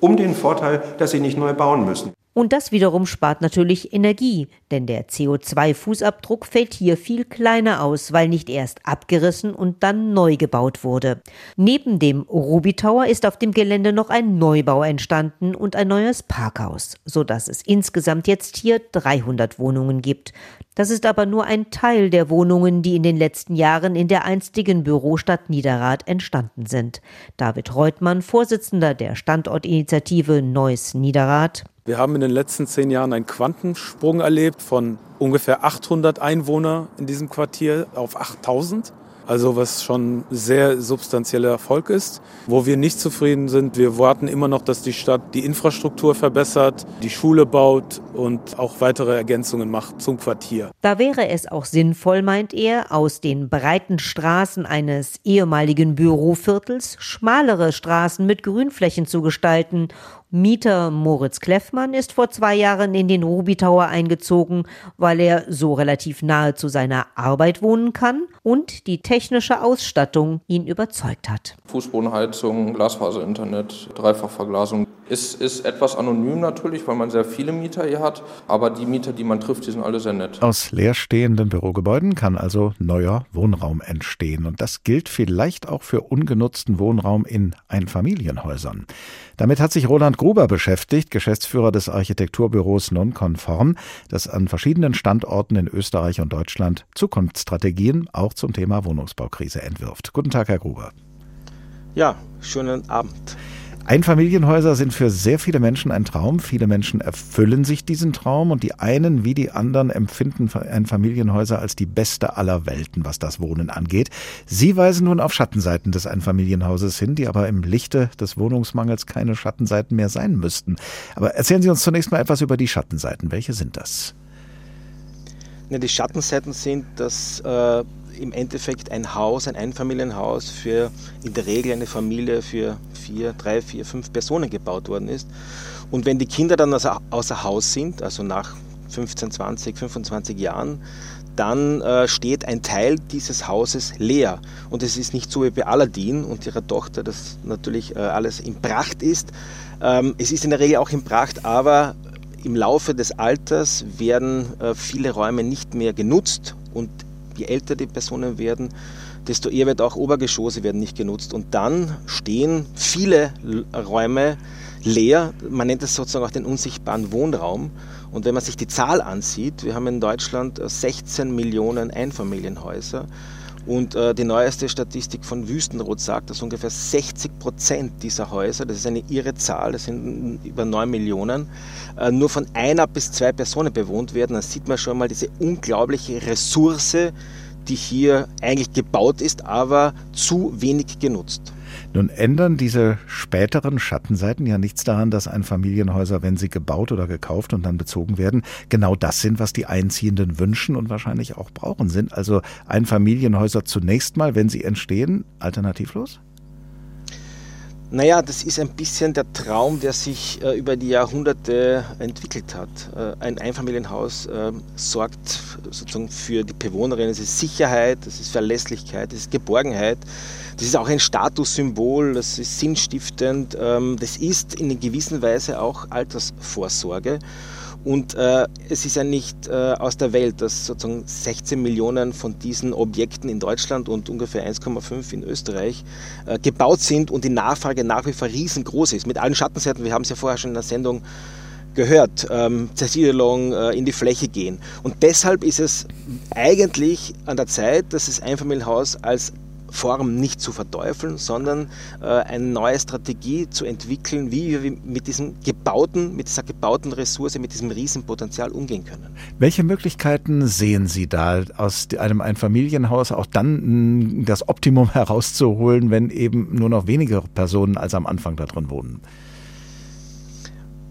um den Vorteil, dass sie nicht neu bauen müssen. Und das wiederum spart natürlich Energie, denn der CO2-Fußabdruck fällt hier viel kleiner aus, weil nicht erst abgerissen und dann neu gebaut wurde. Neben dem Ruby Tower ist auf dem Gelände noch ein Neubau entstanden und ein neues Parkhaus, sodass es insgesamt jetzt hier 300 Wohnungen gibt. Das ist aber nur ein Teil der Wohnungen, die in den letzten Jahren in der einstigen Bürostadt Niederrad entstanden sind. David Reutmann, Vorsitzender der Standortinitiative Neuss Niederrad. Wir haben in den letzten zehn Jahren einen Quantensprung erlebt von ungefähr 800 Einwohner in diesem Quartier auf 8000. Also was schon sehr substanzieller Erfolg ist. Wo wir nicht zufrieden sind, wir warten immer noch, dass die Stadt die Infrastruktur verbessert, die Schule baut und auch weitere Ergänzungen macht zum Quartier. Da wäre es auch sinnvoll, meint er, aus den breiten Straßen eines ehemaligen Büroviertels schmalere Straßen mit Grünflächen zu gestalten Mieter Moritz Kleffmann ist vor zwei Jahren in den Ruby Tower eingezogen, weil er so relativ nahe zu seiner Arbeit wohnen kann und die technische Ausstattung ihn überzeugt hat. Fußbodenheizung, Glasfaserinternet, Dreifachverglasung. Es ist etwas anonym natürlich, weil man sehr viele Mieter hier hat, aber die Mieter, die man trifft, die sind alle sehr nett. Aus leerstehenden Bürogebäuden kann also neuer Wohnraum entstehen und das gilt vielleicht auch für ungenutzten Wohnraum in Einfamilienhäusern. Damit hat sich Roland Gruber beschäftigt, Geschäftsführer des Architekturbüros Nonconform, das an verschiedenen Standorten in Österreich und Deutschland Zukunftsstrategien auch zum Thema Wohnungsbaukrise entwirft. Guten Tag, Herr Gruber. Ja, schönen Abend. Einfamilienhäuser sind für sehr viele Menschen ein Traum. Viele Menschen erfüllen sich diesen Traum und die einen wie die anderen empfinden Einfamilienhäuser als die beste aller Welten, was das Wohnen angeht. Sie weisen nun auf Schattenseiten des Einfamilienhauses hin, die aber im Lichte des Wohnungsmangels keine Schattenseiten mehr sein müssten. Aber erzählen Sie uns zunächst mal etwas über die Schattenseiten. Welche sind das? Die Schattenseiten sind, dass äh, im Endeffekt ein Haus, ein Einfamilienhaus für in der Regel eine Familie für vier, drei, vier, fünf Personen gebaut worden ist. Und wenn die Kinder dann außer, Haus sind, also nach 15, 20, 25 Jahren, dann äh, steht ein Teil dieses Hauses leer. Und es ist nicht so wie bei Aladdin und ihrer Tochter, dass natürlich äh, alles in Pracht ist. Ähm, es ist in der Regel auch in Pracht, aber im Laufe des Alters werden äh, viele Räume nicht mehr genutzt und je älter die Personen werden, desto eher wird auch Obergeschosse werden nicht genutzt. Und dann stehen viele Räume leer. Man nennt es sozusagen auch den unsichtbaren Wohnraum. Und wenn man sich die Zahl ansieht, wir haben in Deutschland 16 Millionen Einfamilienhäuser. Und äh, die neueste Statistik von Wüstenrot sagt, dass ungefähr 60 Prozent dieser Häuser, das ist eine irre Zahl, das sind über 9 Millionen, äh, nur von einer bis zwei Personen bewohnt werden. Dann sieht man schon mal diese unglaubliche Ressource, die hier eigentlich gebaut ist, aber zu wenig genutzt. Nun ändern diese späteren Schattenseiten ja nichts daran, dass Einfamilienhäuser, wenn sie gebaut oder gekauft und dann bezogen werden, genau das sind, was die Einziehenden wünschen und wahrscheinlich auch brauchen sind. Also Einfamilienhäuser zunächst mal, wenn sie entstehen, alternativlos? Naja, das ist ein bisschen der Traum, der sich äh, über die Jahrhunderte entwickelt hat. Äh, ein Einfamilienhaus äh, sorgt sozusagen für die Bewohnerinnen. Es ist Sicherheit, es ist Verlässlichkeit, es ist Geborgenheit. Das ist auch ein Statussymbol, das ist sinnstiftend. Ähm, das ist in gewisser Weise auch Altersvorsorge. Und äh, es ist ja nicht äh, aus der Welt, dass sozusagen 16 Millionen von diesen Objekten in Deutschland und ungefähr 1,5 in Österreich äh, gebaut sind und die Nachfrage nach wie vor riesengroß ist. Mit allen Schattenseiten, wir haben es ja vorher schon in der Sendung gehört, ähm, Zersiedelung, äh, in die Fläche gehen. Und deshalb ist es eigentlich an der Zeit, dass das Einfamilienhaus als Form nicht zu verteufeln, sondern äh, eine neue Strategie zu entwickeln, wie wir mit diesem gebauten, mit dieser gebauten Ressource, mit diesem Riesenpotenzial umgehen können. Welche Möglichkeiten sehen Sie da, aus einem Einfamilienhaus auch dann das Optimum herauszuholen, wenn eben nur noch weniger Personen als am Anfang da drin wohnen?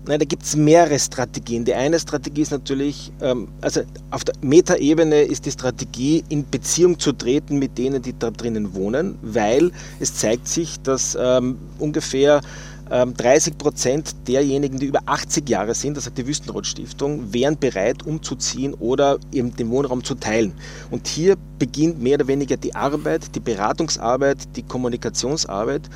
Nein, da gibt es mehrere Strategien. Die eine Strategie ist natürlich, ähm, also auf der Metaebene ist die Strategie, in Beziehung zu treten mit denen, die da drinnen wohnen, weil es zeigt sich, dass ähm, ungefähr 30 ähm, Prozent derjenigen, die über 80 Jahre sind, das hat die Wüstenrot Stiftung, wären bereit umzuziehen oder eben den Wohnraum zu teilen. Und hier beginnt mehr oder weniger die Arbeit, die Beratungsarbeit, die Kommunikationsarbeit,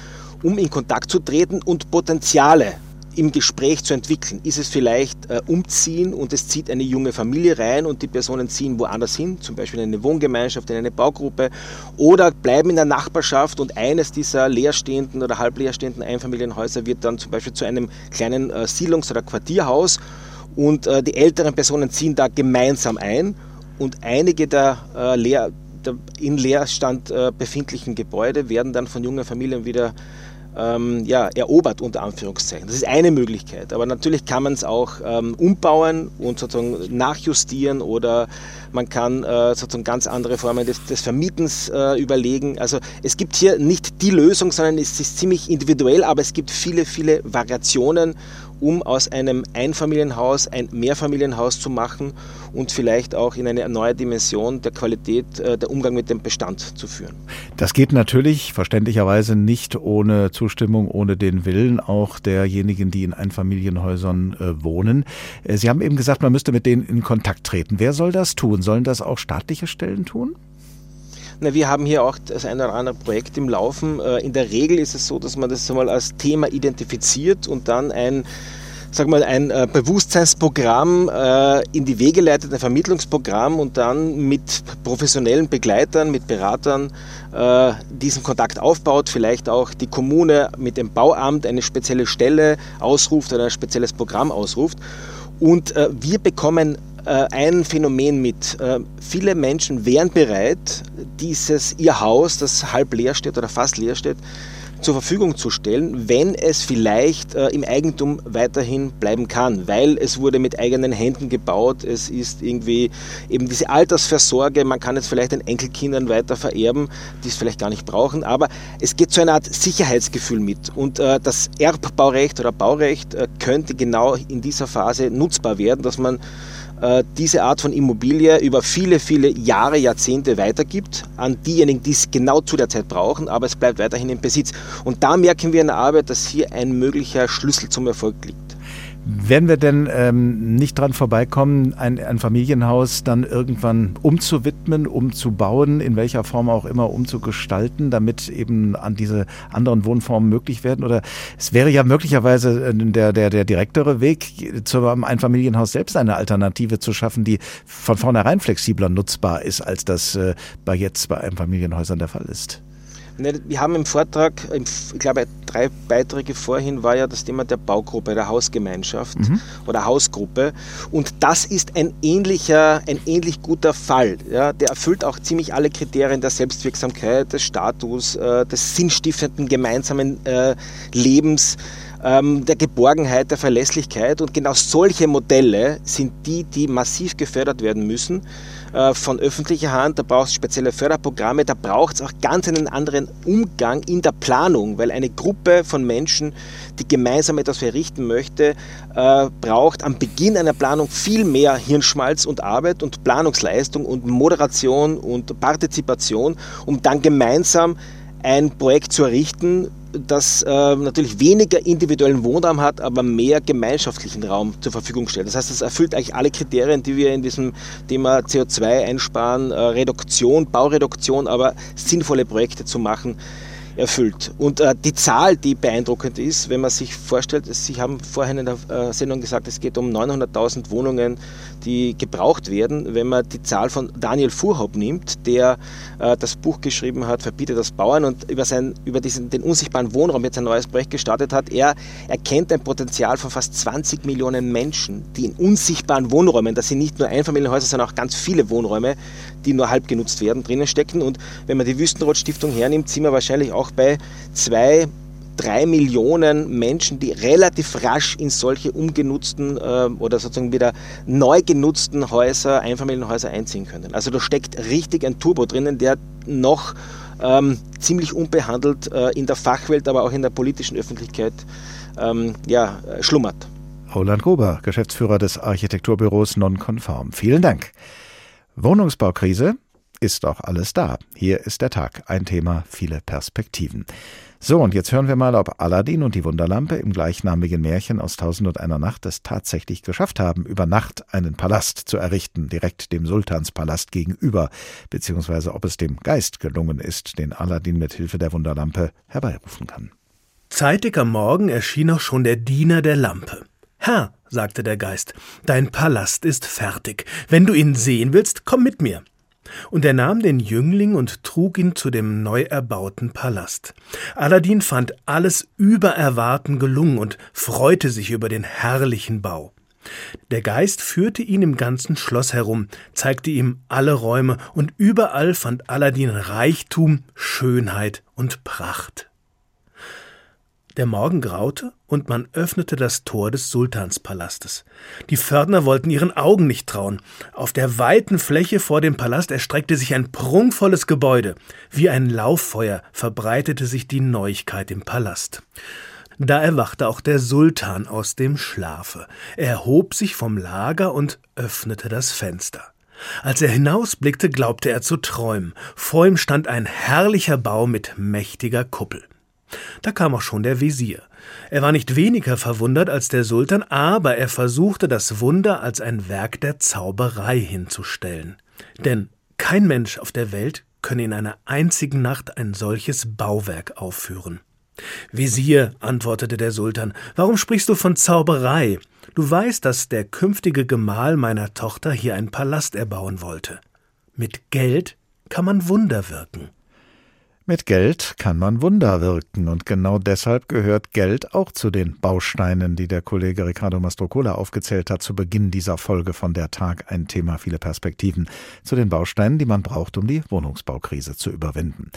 um in Kontakt zu treten und Potenziale im Gespräch zu entwickeln. Ist es vielleicht äh, umziehen und es zieht eine junge Familie rein und die Personen ziehen woanders hin, zum Beispiel in eine Wohngemeinschaft, in eine Baugruppe oder bleiben in der Nachbarschaft und eines dieser leerstehenden oder halb leerstehenden Einfamilienhäuser wird dann zum Beispiel zu einem kleinen äh, Siedlungs- oder Quartierhaus und äh, die älteren Personen ziehen da gemeinsam ein und einige der, äh, leer, der in Leerstand äh, befindlichen Gebäude werden dann von jungen Familien wieder ähm, ja, erobert, unter Anführungszeichen. Das ist eine Möglichkeit. Aber natürlich kann man es auch ähm, umbauen und sozusagen nachjustieren oder man kann äh, sozusagen ganz andere Formen des, des Vermietens äh, überlegen. Also es gibt hier nicht die Lösung, sondern es ist ziemlich individuell, aber es gibt viele, viele Variationen um aus einem Einfamilienhaus ein Mehrfamilienhaus zu machen und vielleicht auch in eine neue Dimension der Qualität äh, der Umgang mit dem Bestand zu führen. Das geht natürlich verständlicherweise nicht ohne Zustimmung, ohne den Willen auch derjenigen, die in Einfamilienhäusern äh, wohnen. Äh, Sie haben eben gesagt, man müsste mit denen in Kontakt treten. Wer soll das tun? Sollen das auch staatliche Stellen tun? Na, wir haben hier auch das eine oder andere Projekt im Laufen. Äh, in der Regel ist es so, dass man das einmal als Thema identifiziert und dann ein sag mal, ein äh, Bewusstseinsprogramm äh, in die Wege leitet, ein Vermittlungsprogramm und dann mit professionellen Begleitern, mit Beratern äh, diesen Kontakt aufbaut, vielleicht auch die Kommune mit dem Bauamt eine spezielle Stelle ausruft oder ein spezielles Programm ausruft. Und äh, wir bekommen äh, ein Phänomen mit. Äh, viele Menschen wären bereit, dieses ihr Haus, das halb leer steht oder fast leer steht, zur Verfügung zu stellen, wenn es vielleicht äh, im Eigentum weiterhin bleiben kann, weil es wurde mit eigenen Händen gebaut, es ist irgendwie eben diese Altersversorge, man kann es vielleicht den Enkelkindern weiter vererben, die es vielleicht gar nicht brauchen, aber es geht zu einer Art Sicherheitsgefühl mit und äh, das Erbbaurecht oder Baurecht äh, könnte genau in dieser Phase nutzbar werden, dass man diese Art von Immobilie über viele, viele Jahre, Jahrzehnte weitergibt an diejenigen, die es genau zu der Zeit brauchen, aber es bleibt weiterhin im Besitz. Und da merken wir in der Arbeit, dass hier ein möglicher Schlüssel zum Erfolg liegt. Werden wir denn ähm, nicht dran vorbeikommen, ein, ein, Familienhaus dann irgendwann umzuwidmen, umzubauen, in welcher Form auch immer umzugestalten, damit eben an diese anderen Wohnformen möglich werden? Oder es wäre ja möglicherweise äh, der, der, der direktere Weg, zu einem Einfamilienhaus selbst eine Alternative zu schaffen, die von vornherein flexibler nutzbar ist, als das äh, bei jetzt bei Einfamilienhäusern der Fall ist. Wir haben im Vortrag, ich glaube drei Beiträge vorhin, war ja das Thema der Baugruppe, der Hausgemeinschaft mhm. oder Hausgruppe. Und das ist ein ähnlicher, ein ähnlich guter Fall. Ja, der erfüllt auch ziemlich alle Kriterien der Selbstwirksamkeit, des Status, äh, des sinnstiftenden gemeinsamen äh, Lebens ähm, der Geborgenheit, der Verlässlichkeit. Und genau solche Modelle sind die, die massiv gefördert werden müssen. Äh, von öffentlicher Hand, da braucht es spezielle Förderprogramme, da braucht es auch ganz einen anderen Umgang in der Planung, weil eine Gruppe von Menschen, die gemeinsam etwas verrichten möchte, äh, braucht am Beginn einer Planung viel mehr Hirnschmalz und Arbeit und Planungsleistung und Moderation und Partizipation, um dann gemeinsam ein Projekt zu errichten, das äh, natürlich weniger individuellen Wohnraum hat, aber mehr gemeinschaftlichen Raum zur Verfügung stellt. Das heißt, es erfüllt eigentlich alle Kriterien, die wir in diesem Thema CO2 einsparen, äh, Reduktion, Baureduktion, aber sinnvolle Projekte zu machen, erfüllt. Und äh, die Zahl, die beeindruckend ist, wenn man sich vorstellt, Sie haben vorhin in der äh, Sendung gesagt, es geht um 900.000 Wohnungen, die gebraucht werden. Wenn man die Zahl von Daniel Fuhrhaupt nimmt, der äh, das Buch geschrieben hat, Verbiete das Bauern und über, sein, über diesen, den unsichtbaren Wohnraum jetzt ein neues Projekt gestartet hat, er erkennt ein Potenzial von fast 20 Millionen Menschen, die in unsichtbaren Wohnräumen, das sind nicht nur Einfamilienhäuser, sondern auch ganz viele Wohnräume, die nur halb genutzt werden, drinnen stecken. Und wenn man die Wüstenrot Stiftung hernimmt, sind wir wahrscheinlich auch bei zwei drei Millionen Menschen, die relativ rasch in solche umgenutzten äh, oder sozusagen wieder neu genutzten Häuser, Einfamilienhäuser einziehen können. Also da steckt richtig ein Turbo drinnen, der noch ähm, ziemlich unbehandelt äh, in der Fachwelt, aber auch in der politischen Öffentlichkeit ähm, ja, schlummert. Roland Gruber, Geschäftsführer des Architekturbüros Nonconform. Vielen Dank. Wohnungsbaukrise ist auch alles da. Hier ist der Tag. Ein Thema, viele Perspektiven. So, und jetzt hören wir mal, ob Aladdin und die Wunderlampe im gleichnamigen Märchen aus Tausend und einer Nacht es tatsächlich geschafft haben, über Nacht einen Palast zu errichten, direkt dem Sultanspalast gegenüber, beziehungsweise ob es dem Geist gelungen ist, den Aladdin mit Hilfe der Wunderlampe herbeirufen kann. Zeitig am Morgen erschien auch schon der Diener der Lampe. Herr, sagte der Geist, dein Palast ist fertig. Wenn du ihn sehen willst, komm mit mir. Und er nahm den Jüngling und trug ihn zu dem neu erbauten Palast. Aladdin fand alles über Erwarten gelungen und freute sich über den herrlichen Bau. Der Geist führte ihn im ganzen Schloss herum, zeigte ihm alle Räume, und überall fand Aladdin Reichtum, Schönheit und Pracht. Der Morgen graute und man öffnete das Tor des Sultanspalastes. Die Pförtner wollten ihren Augen nicht trauen. Auf der weiten Fläche vor dem Palast erstreckte sich ein prunkvolles Gebäude. Wie ein Lauffeuer verbreitete sich die Neuigkeit im Palast. Da erwachte auch der Sultan aus dem Schlafe. Er erhob sich vom Lager und öffnete das Fenster. Als er hinausblickte, glaubte er zu träumen. Vor ihm stand ein herrlicher Bau mit mächtiger Kuppel. Da kam auch schon der Wesir. Er war nicht weniger verwundert als der Sultan, aber er versuchte das Wunder als ein Werk der Zauberei hinzustellen. Denn kein Mensch auf der Welt könne in einer einzigen Nacht ein solches Bauwerk aufführen. Wesir, antwortete der Sultan, warum sprichst du von Zauberei? Du weißt, dass der künftige Gemahl meiner Tochter hier einen Palast erbauen wollte. Mit Geld kann man Wunder wirken. Mit Geld kann man Wunder wirken und genau deshalb gehört Geld auch zu den Bausteinen, die der Kollege Ricardo Mastrocola aufgezählt hat zu Beginn dieser Folge von der Tag ein Thema viele Perspektiven, zu den Bausteinen, die man braucht, um die Wohnungsbaukrise zu überwinden.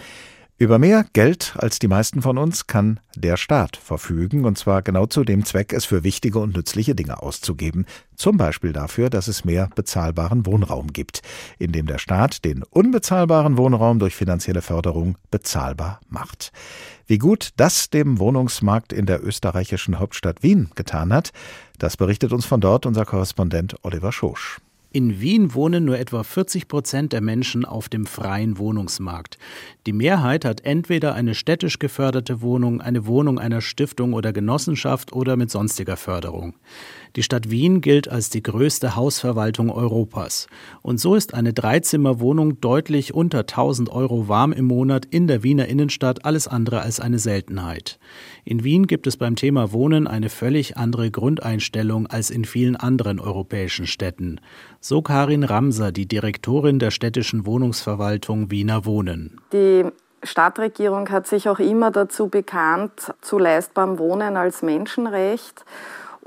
Über mehr Geld als die meisten von uns kann der Staat verfügen, und zwar genau zu dem Zweck, es für wichtige und nützliche Dinge auszugeben, zum Beispiel dafür, dass es mehr bezahlbaren Wohnraum gibt, indem der Staat den unbezahlbaren Wohnraum durch finanzielle Förderung bezahlbar macht. Wie gut das dem Wohnungsmarkt in der österreichischen Hauptstadt Wien getan hat, das berichtet uns von dort unser Korrespondent Oliver Schosch. In Wien wohnen nur etwa 40 Prozent der Menschen auf dem freien Wohnungsmarkt. Die Mehrheit hat entweder eine städtisch geförderte Wohnung, eine Wohnung einer Stiftung oder Genossenschaft oder mit sonstiger Förderung. Die Stadt Wien gilt als die größte Hausverwaltung Europas. Und so ist eine Dreizimmerwohnung deutlich unter 1000 Euro warm im Monat in der Wiener Innenstadt alles andere als eine Seltenheit. In Wien gibt es beim Thema Wohnen eine völlig andere Grundeinstellung als in vielen anderen europäischen Städten. So Karin Ramser, die Direktorin der städtischen Wohnungsverwaltung Wiener Wohnen. Die Stadtregierung hat sich auch immer dazu bekannt, zu leistbarem Wohnen als Menschenrecht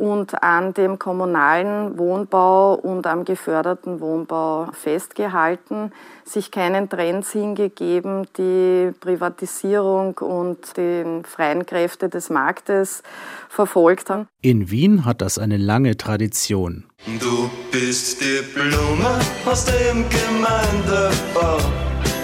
und an dem kommunalen Wohnbau und am geförderten Wohnbau festgehalten, sich keinen Trends hingegeben, die Privatisierung und die freien Kräfte des Marktes verfolgt haben. In Wien hat das eine lange Tradition. Du bist die Blume aus dem Gemeindebau.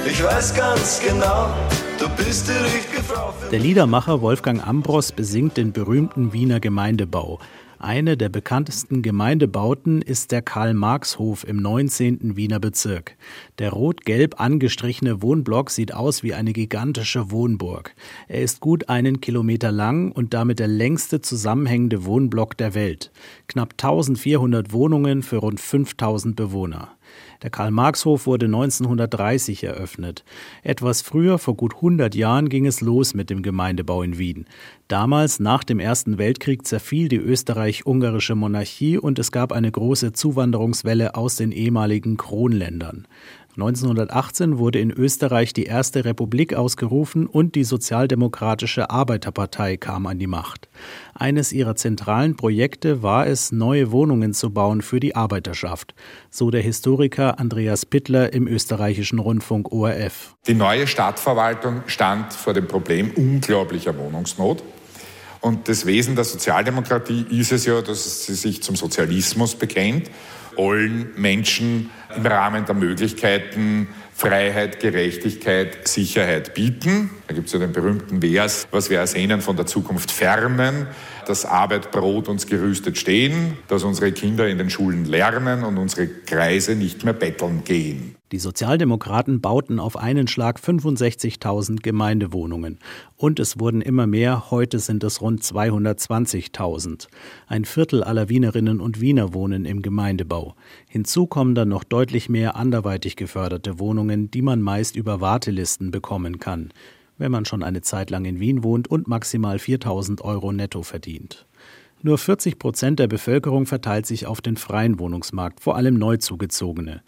Ich weiß ganz genau, du bist die richtige Frau. Der Liedermacher Wolfgang Ambros besingt den berühmten Wiener Gemeindebau. Eine der bekanntesten Gemeindebauten ist der Karl-Marx-Hof im 19. Wiener Bezirk. Der rot-gelb angestrichene Wohnblock sieht aus wie eine gigantische Wohnburg. Er ist gut einen Kilometer lang und damit der längste zusammenhängende Wohnblock der Welt. Knapp 1400 Wohnungen für rund 5000 Bewohner. Der Karl-Marx-Hof wurde 1930 eröffnet. Etwas früher, vor gut 100 Jahren, ging es los mit dem Gemeindebau in Wien. Damals, nach dem Ersten Weltkrieg, zerfiel die österreich-ungarische Monarchie und es gab eine große Zuwanderungswelle aus den ehemaligen Kronländern. 1918 wurde in Österreich die erste Republik ausgerufen und die Sozialdemokratische Arbeiterpartei kam an die Macht. Eines ihrer zentralen Projekte war es, neue Wohnungen zu bauen für die Arbeiterschaft, so der Historiker Andreas Pittler im österreichischen Rundfunk ORF. Die neue Stadtverwaltung stand vor dem Problem unglaublicher Wohnungsnot. Und das Wesen der Sozialdemokratie ist es ja, dass sie sich zum Sozialismus bekennt allen Menschen im Rahmen der Möglichkeiten Freiheit, Gerechtigkeit, Sicherheit bieten. Da gibt es ja den berühmten Vers, was wir ersehnen von der Zukunft fernen, dass Arbeit, Brot uns gerüstet stehen, dass unsere Kinder in den Schulen lernen und unsere Kreise nicht mehr betteln gehen. Die Sozialdemokraten bauten auf einen Schlag 65.000 Gemeindewohnungen. Und es wurden immer mehr, heute sind es rund 220.000. Ein Viertel aller Wienerinnen und Wiener wohnen im Gemeindebau. Hinzu kommen dann noch deutlich mehr anderweitig geförderte Wohnungen, die man meist über Wartelisten bekommen kann, wenn man schon eine Zeit lang in Wien wohnt und maximal 4.000 Euro netto verdient. Nur 40 Prozent der Bevölkerung verteilt sich auf den freien Wohnungsmarkt, vor allem Neuzugezogene.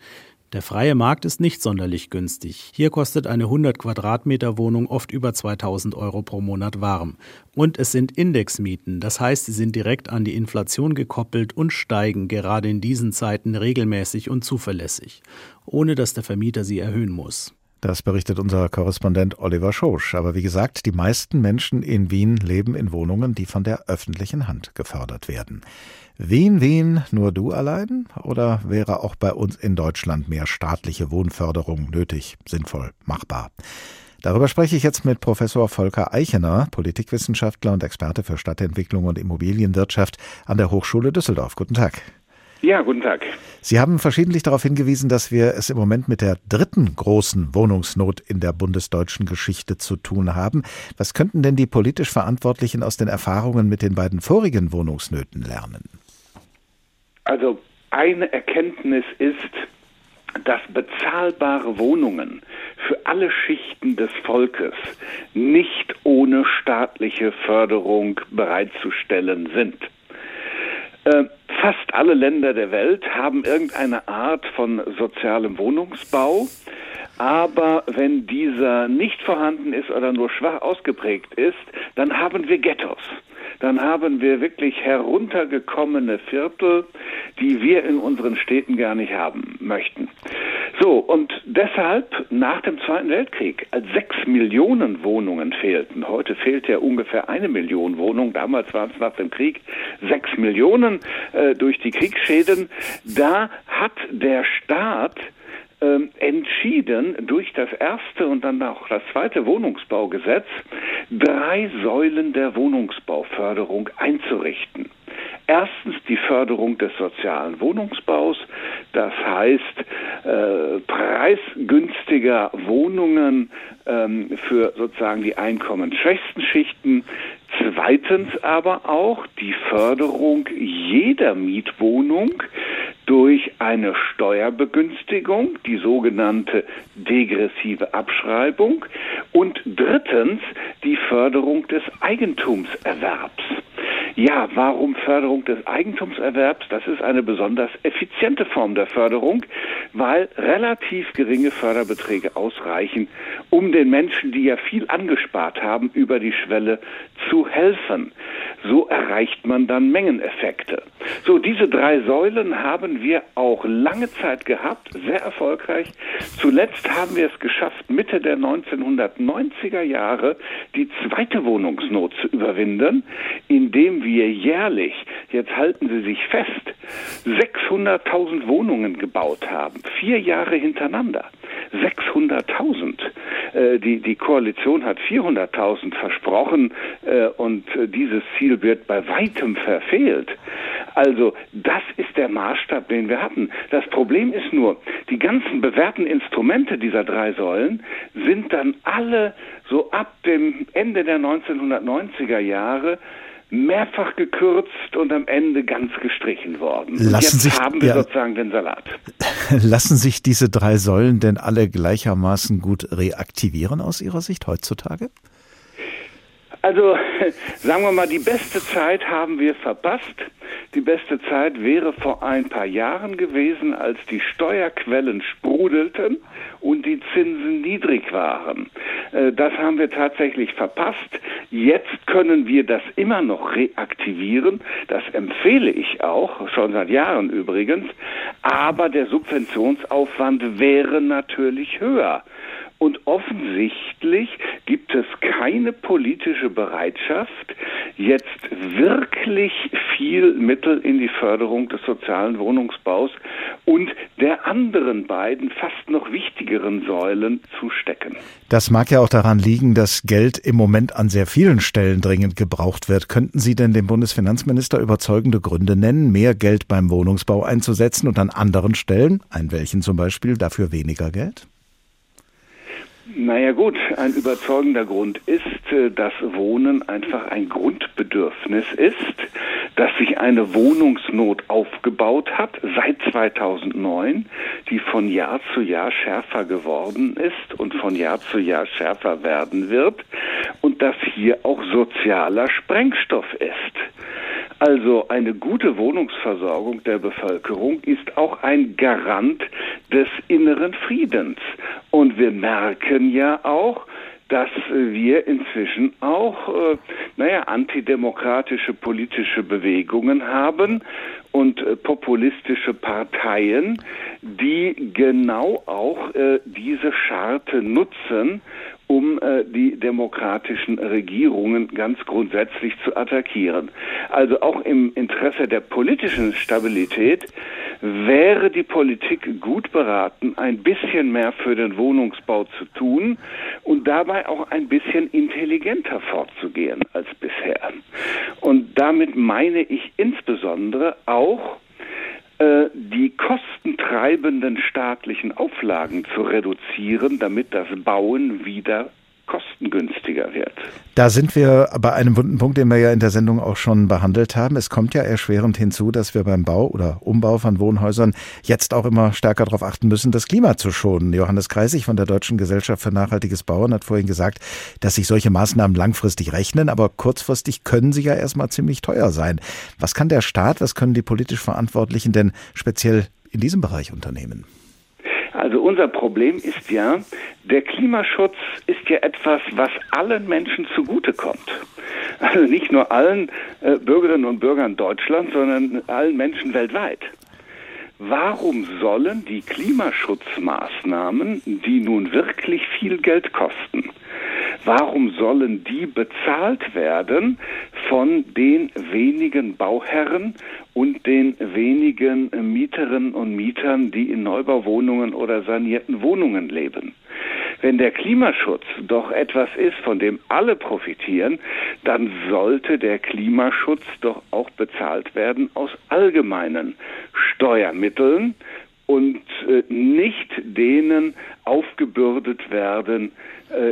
Der freie Markt ist nicht sonderlich günstig. Hier kostet eine 100 Quadratmeter Wohnung oft über 2000 Euro pro Monat warm. Und es sind Indexmieten, das heißt, sie sind direkt an die Inflation gekoppelt und steigen gerade in diesen Zeiten regelmäßig und zuverlässig, ohne dass der Vermieter sie erhöhen muss. Das berichtet unser Korrespondent Oliver Schosch. Aber wie gesagt, die meisten Menschen in Wien leben in Wohnungen, die von der öffentlichen Hand gefördert werden. Wien, Wien, nur du allein? Oder wäre auch bei uns in Deutschland mehr staatliche Wohnförderung nötig, sinnvoll, machbar? Darüber spreche ich jetzt mit Professor Volker Eichener, Politikwissenschaftler und Experte für Stadtentwicklung und Immobilienwirtschaft an der Hochschule Düsseldorf. Guten Tag. Ja, guten Tag. Sie haben verschiedentlich darauf hingewiesen, dass wir es im Moment mit der dritten großen Wohnungsnot in der bundesdeutschen Geschichte zu tun haben. Was könnten denn die politisch Verantwortlichen aus den Erfahrungen mit den beiden vorigen Wohnungsnöten lernen? Also eine Erkenntnis ist, dass bezahlbare Wohnungen für alle Schichten des Volkes nicht ohne staatliche Förderung bereitzustellen sind. Äh, fast alle Länder der Welt haben irgendeine Art von sozialem Wohnungsbau. Aber wenn dieser nicht vorhanden ist oder nur schwach ausgeprägt ist, dann haben wir Ghettos dann haben wir wirklich heruntergekommene Viertel, die wir in unseren Städten gar nicht haben möchten. So, und deshalb nach dem Zweiten Weltkrieg, als sechs Millionen Wohnungen fehlten, heute fehlt ja ungefähr eine Million Wohnungen, damals waren es nach dem Krieg sechs Millionen äh, durch die Kriegsschäden, da hat der Staat ähm, entschieden, durch das erste und dann auch das zweite Wohnungsbaugesetz drei Säulen der Wohnungsbauförderung einzurichten. Erstens die Förderung des sozialen Wohnungsbaus, das heißt äh, preisgünstiger Wohnungen ähm, für sozusagen die einkommensschwächsten Schichten. Zweitens aber auch die Förderung jeder Mietwohnung durch eine Steuerbegünstigung, die sogenannte degressive Abschreibung und drittens die Förderung des Eigentumserwerbs. Ja, warum Förderung des Eigentumserwerbs? Das ist eine besonders effiziente Form der Förderung, weil relativ geringe Förderbeträge ausreichen, um den Menschen, die ja viel angespart haben, über die Schwelle zu helfen. So erreicht man dann Mengeneffekte. So, diese drei Säulen haben wir auch lange Zeit gehabt, sehr erfolgreich. Zuletzt haben wir es geschafft, Mitte der 1990er Jahre die zweite Wohnungsnot zu überwinden, indem wir jährlich, jetzt halten Sie sich fest, 600.000 Wohnungen gebaut haben, vier Jahre hintereinander. 600.000. Äh, die, die Koalition hat 400.000 versprochen äh, und äh, dieses Ziel wird bei weitem verfehlt. Also das ist der Maßstab, den wir hatten. Das Problem ist nur, die ganzen bewährten Instrumente dieser drei Säulen sind dann alle so ab dem Ende der 1990er Jahre mehrfach gekürzt und am Ende ganz gestrichen worden. Lassen jetzt sich, haben wir ja, sozusagen den Salat. Lassen sich diese drei Säulen denn alle gleichermaßen gut reaktivieren aus Ihrer Sicht heutzutage? Also sagen wir mal, die beste Zeit haben wir verpasst. Die beste Zeit wäre vor ein paar Jahren gewesen, als die Steuerquellen sprudelten und die Zinsen niedrig waren. Äh, das haben wir tatsächlich verpasst. Jetzt können wir das immer noch reaktivieren. Das empfehle ich auch, schon seit Jahren übrigens. Aber der Subventionsaufwand wäre natürlich höher. Und offensichtlich gibt es keine politische Bereitschaft, jetzt wirklich viel Mittel in die Förderung des sozialen Wohnungsbaus und der anderen beiden fast noch wichtigeren Säulen zu stecken. Das mag ja auch daran liegen, dass Geld im Moment an sehr vielen Stellen dringend gebraucht wird. Könnten Sie denn dem Bundesfinanzminister überzeugende Gründe nennen, mehr Geld beim Wohnungsbau einzusetzen und an anderen Stellen, ein welchen zum Beispiel, dafür weniger Geld? Naja gut, ein überzeugender Grund ist, äh, dass Wohnen einfach ein Grundbedürfnis ist, dass sich eine Wohnungsnot aufgebaut hat seit 2009, die von Jahr zu Jahr schärfer geworden ist und von Jahr zu Jahr schärfer werden wird und dass hier auch sozialer Sprengstoff ist. Also eine gute Wohnungsversorgung der Bevölkerung ist auch ein Garant des inneren Friedens. Und wir merken ja auch, dass wir inzwischen auch, äh, naja, antidemokratische politische Bewegungen haben und äh, populistische Parteien, die genau auch äh, diese Scharte nutzen, um äh, die demokratischen Regierungen ganz grundsätzlich zu attackieren. Also auch im Interesse der politischen Stabilität wäre die Politik gut beraten, ein bisschen mehr für den Wohnungsbau zu tun und dabei auch ein bisschen intelligenter fortzugehen als bisher. Und damit meine ich insbesondere auch, die kostentreibenden staatlichen Auflagen zu reduzieren, damit das Bauen wieder kostengünstiger wird. Da sind wir bei einem wunden Punkt, den wir ja in der Sendung auch schon behandelt haben. Es kommt ja erschwerend hinzu, dass wir beim Bau oder Umbau von Wohnhäusern jetzt auch immer stärker darauf achten müssen, das Klima zu schonen. Johannes Kreisig von der Deutschen Gesellschaft für nachhaltiges Bauen hat vorhin gesagt, dass sich solche Maßnahmen langfristig rechnen, aber kurzfristig können sie ja erstmal ziemlich teuer sein. Was kann der Staat, was können die politisch Verantwortlichen denn speziell in diesem Bereich unternehmen? Also unser Problem ist ja, der Klimaschutz ist ja etwas, was allen Menschen zugutekommt. Also nicht nur allen äh, Bürgerinnen und Bürgern Deutschlands, sondern allen Menschen weltweit. Warum sollen die Klimaschutzmaßnahmen, die nun wirklich viel Geld kosten, warum sollen die bezahlt werden von den wenigen Bauherren und den wenigen Mieterinnen und Mietern, die in Neubauwohnungen oder sanierten Wohnungen leben? Wenn der Klimaschutz doch etwas ist, von dem alle profitieren, dann sollte der Klimaschutz doch auch bezahlt werden aus allgemeinen Steuermitteln und äh, nicht denen aufgebürdet werden,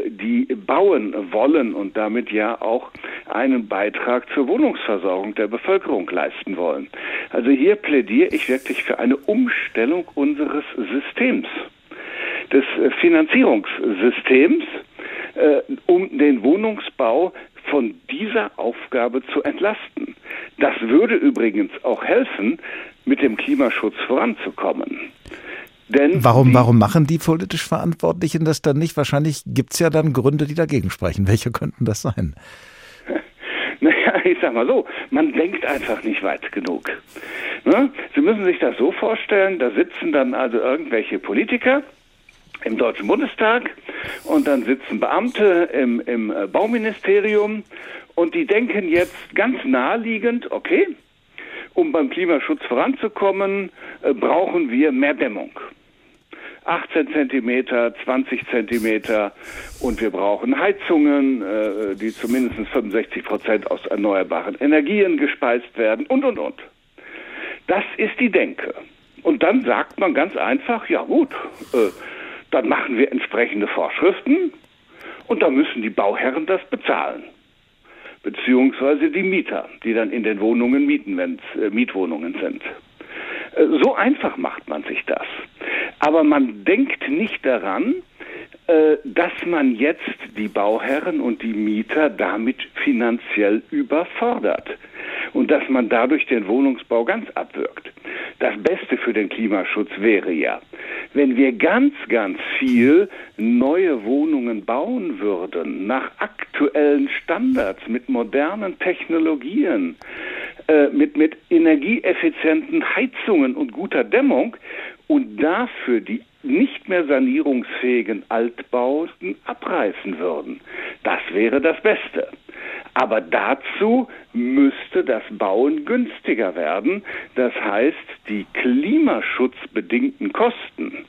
die bauen wollen und damit ja auch einen Beitrag zur Wohnungsversorgung der Bevölkerung leisten wollen. Also hier plädiere ich wirklich für eine Umstellung unseres Systems des äh, Finanzierungssystems, äh, um den Wohnungsbau von dieser Aufgabe zu entlasten. Das würde übrigens auch helfen, mit dem Klimaschutz voranzukommen. Denn warum, warum machen die politisch Verantwortlichen das dann nicht? Wahrscheinlich gibt es ja dann Gründe, die dagegen sprechen. Welche könnten das sein? Naja, ich sag mal so, man denkt einfach nicht weit genug. Ne? Sie müssen sich das so vorstellen, da sitzen dann also irgendwelche Politiker, im Deutschen Bundestag und dann sitzen Beamte im, im äh, Bauministerium und die denken jetzt ganz naheliegend, okay, um beim Klimaschutz voranzukommen, äh, brauchen wir mehr Dämmung. 18 Zentimeter, 20 Zentimeter und wir brauchen Heizungen, äh, die zumindest 65 Prozent aus erneuerbaren Energien gespeist werden und, und, und. Das ist die Denke. Und dann sagt man ganz einfach, ja gut, äh, dann machen wir entsprechende Vorschriften und dann müssen die Bauherren das bezahlen. Beziehungsweise die Mieter, die dann in den Wohnungen mieten, wenn es äh, Mietwohnungen sind. Äh, so einfach macht man sich das. Aber man denkt nicht daran, dass man jetzt die Bauherren und die Mieter damit finanziell überfordert und dass man dadurch den Wohnungsbau ganz abwirkt. Das Beste für den Klimaschutz wäre ja, wenn wir ganz, ganz viel neue Wohnungen bauen würden, nach aktuellen Standards, mit modernen Technologien, äh, mit, mit energieeffizienten Heizungen und guter Dämmung und dafür die nicht mehr sanierungsfähigen Altbauten abreißen würden. Das wäre das Beste. Aber dazu müsste das Bauen günstiger werden. Das heißt, die klimaschutzbedingten Kosten,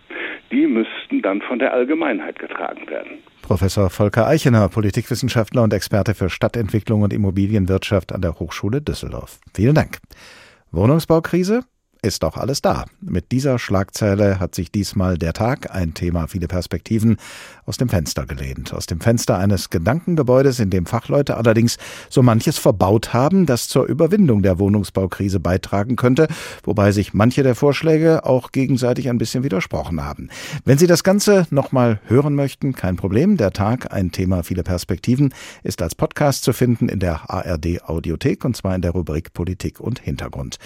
die müssten dann von der Allgemeinheit getragen werden. Professor Volker Eichener, Politikwissenschaftler und Experte für Stadtentwicklung und Immobilienwirtschaft an der Hochschule Düsseldorf. Vielen Dank. Wohnungsbaukrise? Ist doch alles da. Mit dieser Schlagzeile hat sich diesmal der Tag, ein Thema viele Perspektiven, aus dem Fenster gelehnt. Aus dem Fenster eines Gedankengebäudes, in dem Fachleute allerdings so manches verbaut haben, das zur Überwindung der Wohnungsbaukrise beitragen könnte, wobei sich manche der Vorschläge auch gegenseitig ein bisschen widersprochen haben. Wenn Sie das Ganze nochmal hören möchten, kein Problem. Der Tag, ein Thema viele Perspektiven, ist als Podcast zu finden in der ARD Audiothek und zwar in der Rubrik Politik und Hintergrund.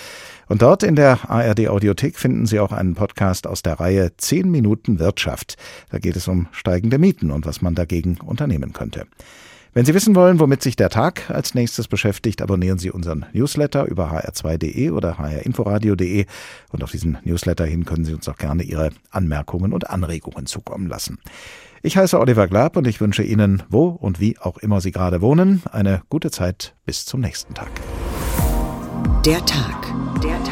Und dort in der der ARD Audiothek finden Sie auch einen Podcast aus der Reihe 10 Minuten Wirtschaft. Da geht es um steigende Mieten und was man dagegen unternehmen könnte. Wenn Sie wissen wollen, womit sich der Tag als nächstes beschäftigt, abonnieren Sie unseren Newsletter über hr2.de oder hrinforadio.de und auf diesen Newsletter hin können Sie uns auch gerne Ihre Anmerkungen und Anregungen zukommen lassen. Ich heiße Oliver Glab und ich wünsche Ihnen, wo und wie auch immer Sie gerade wohnen, eine gute Zeit bis zum nächsten Tag. Der Tag. Der Tag.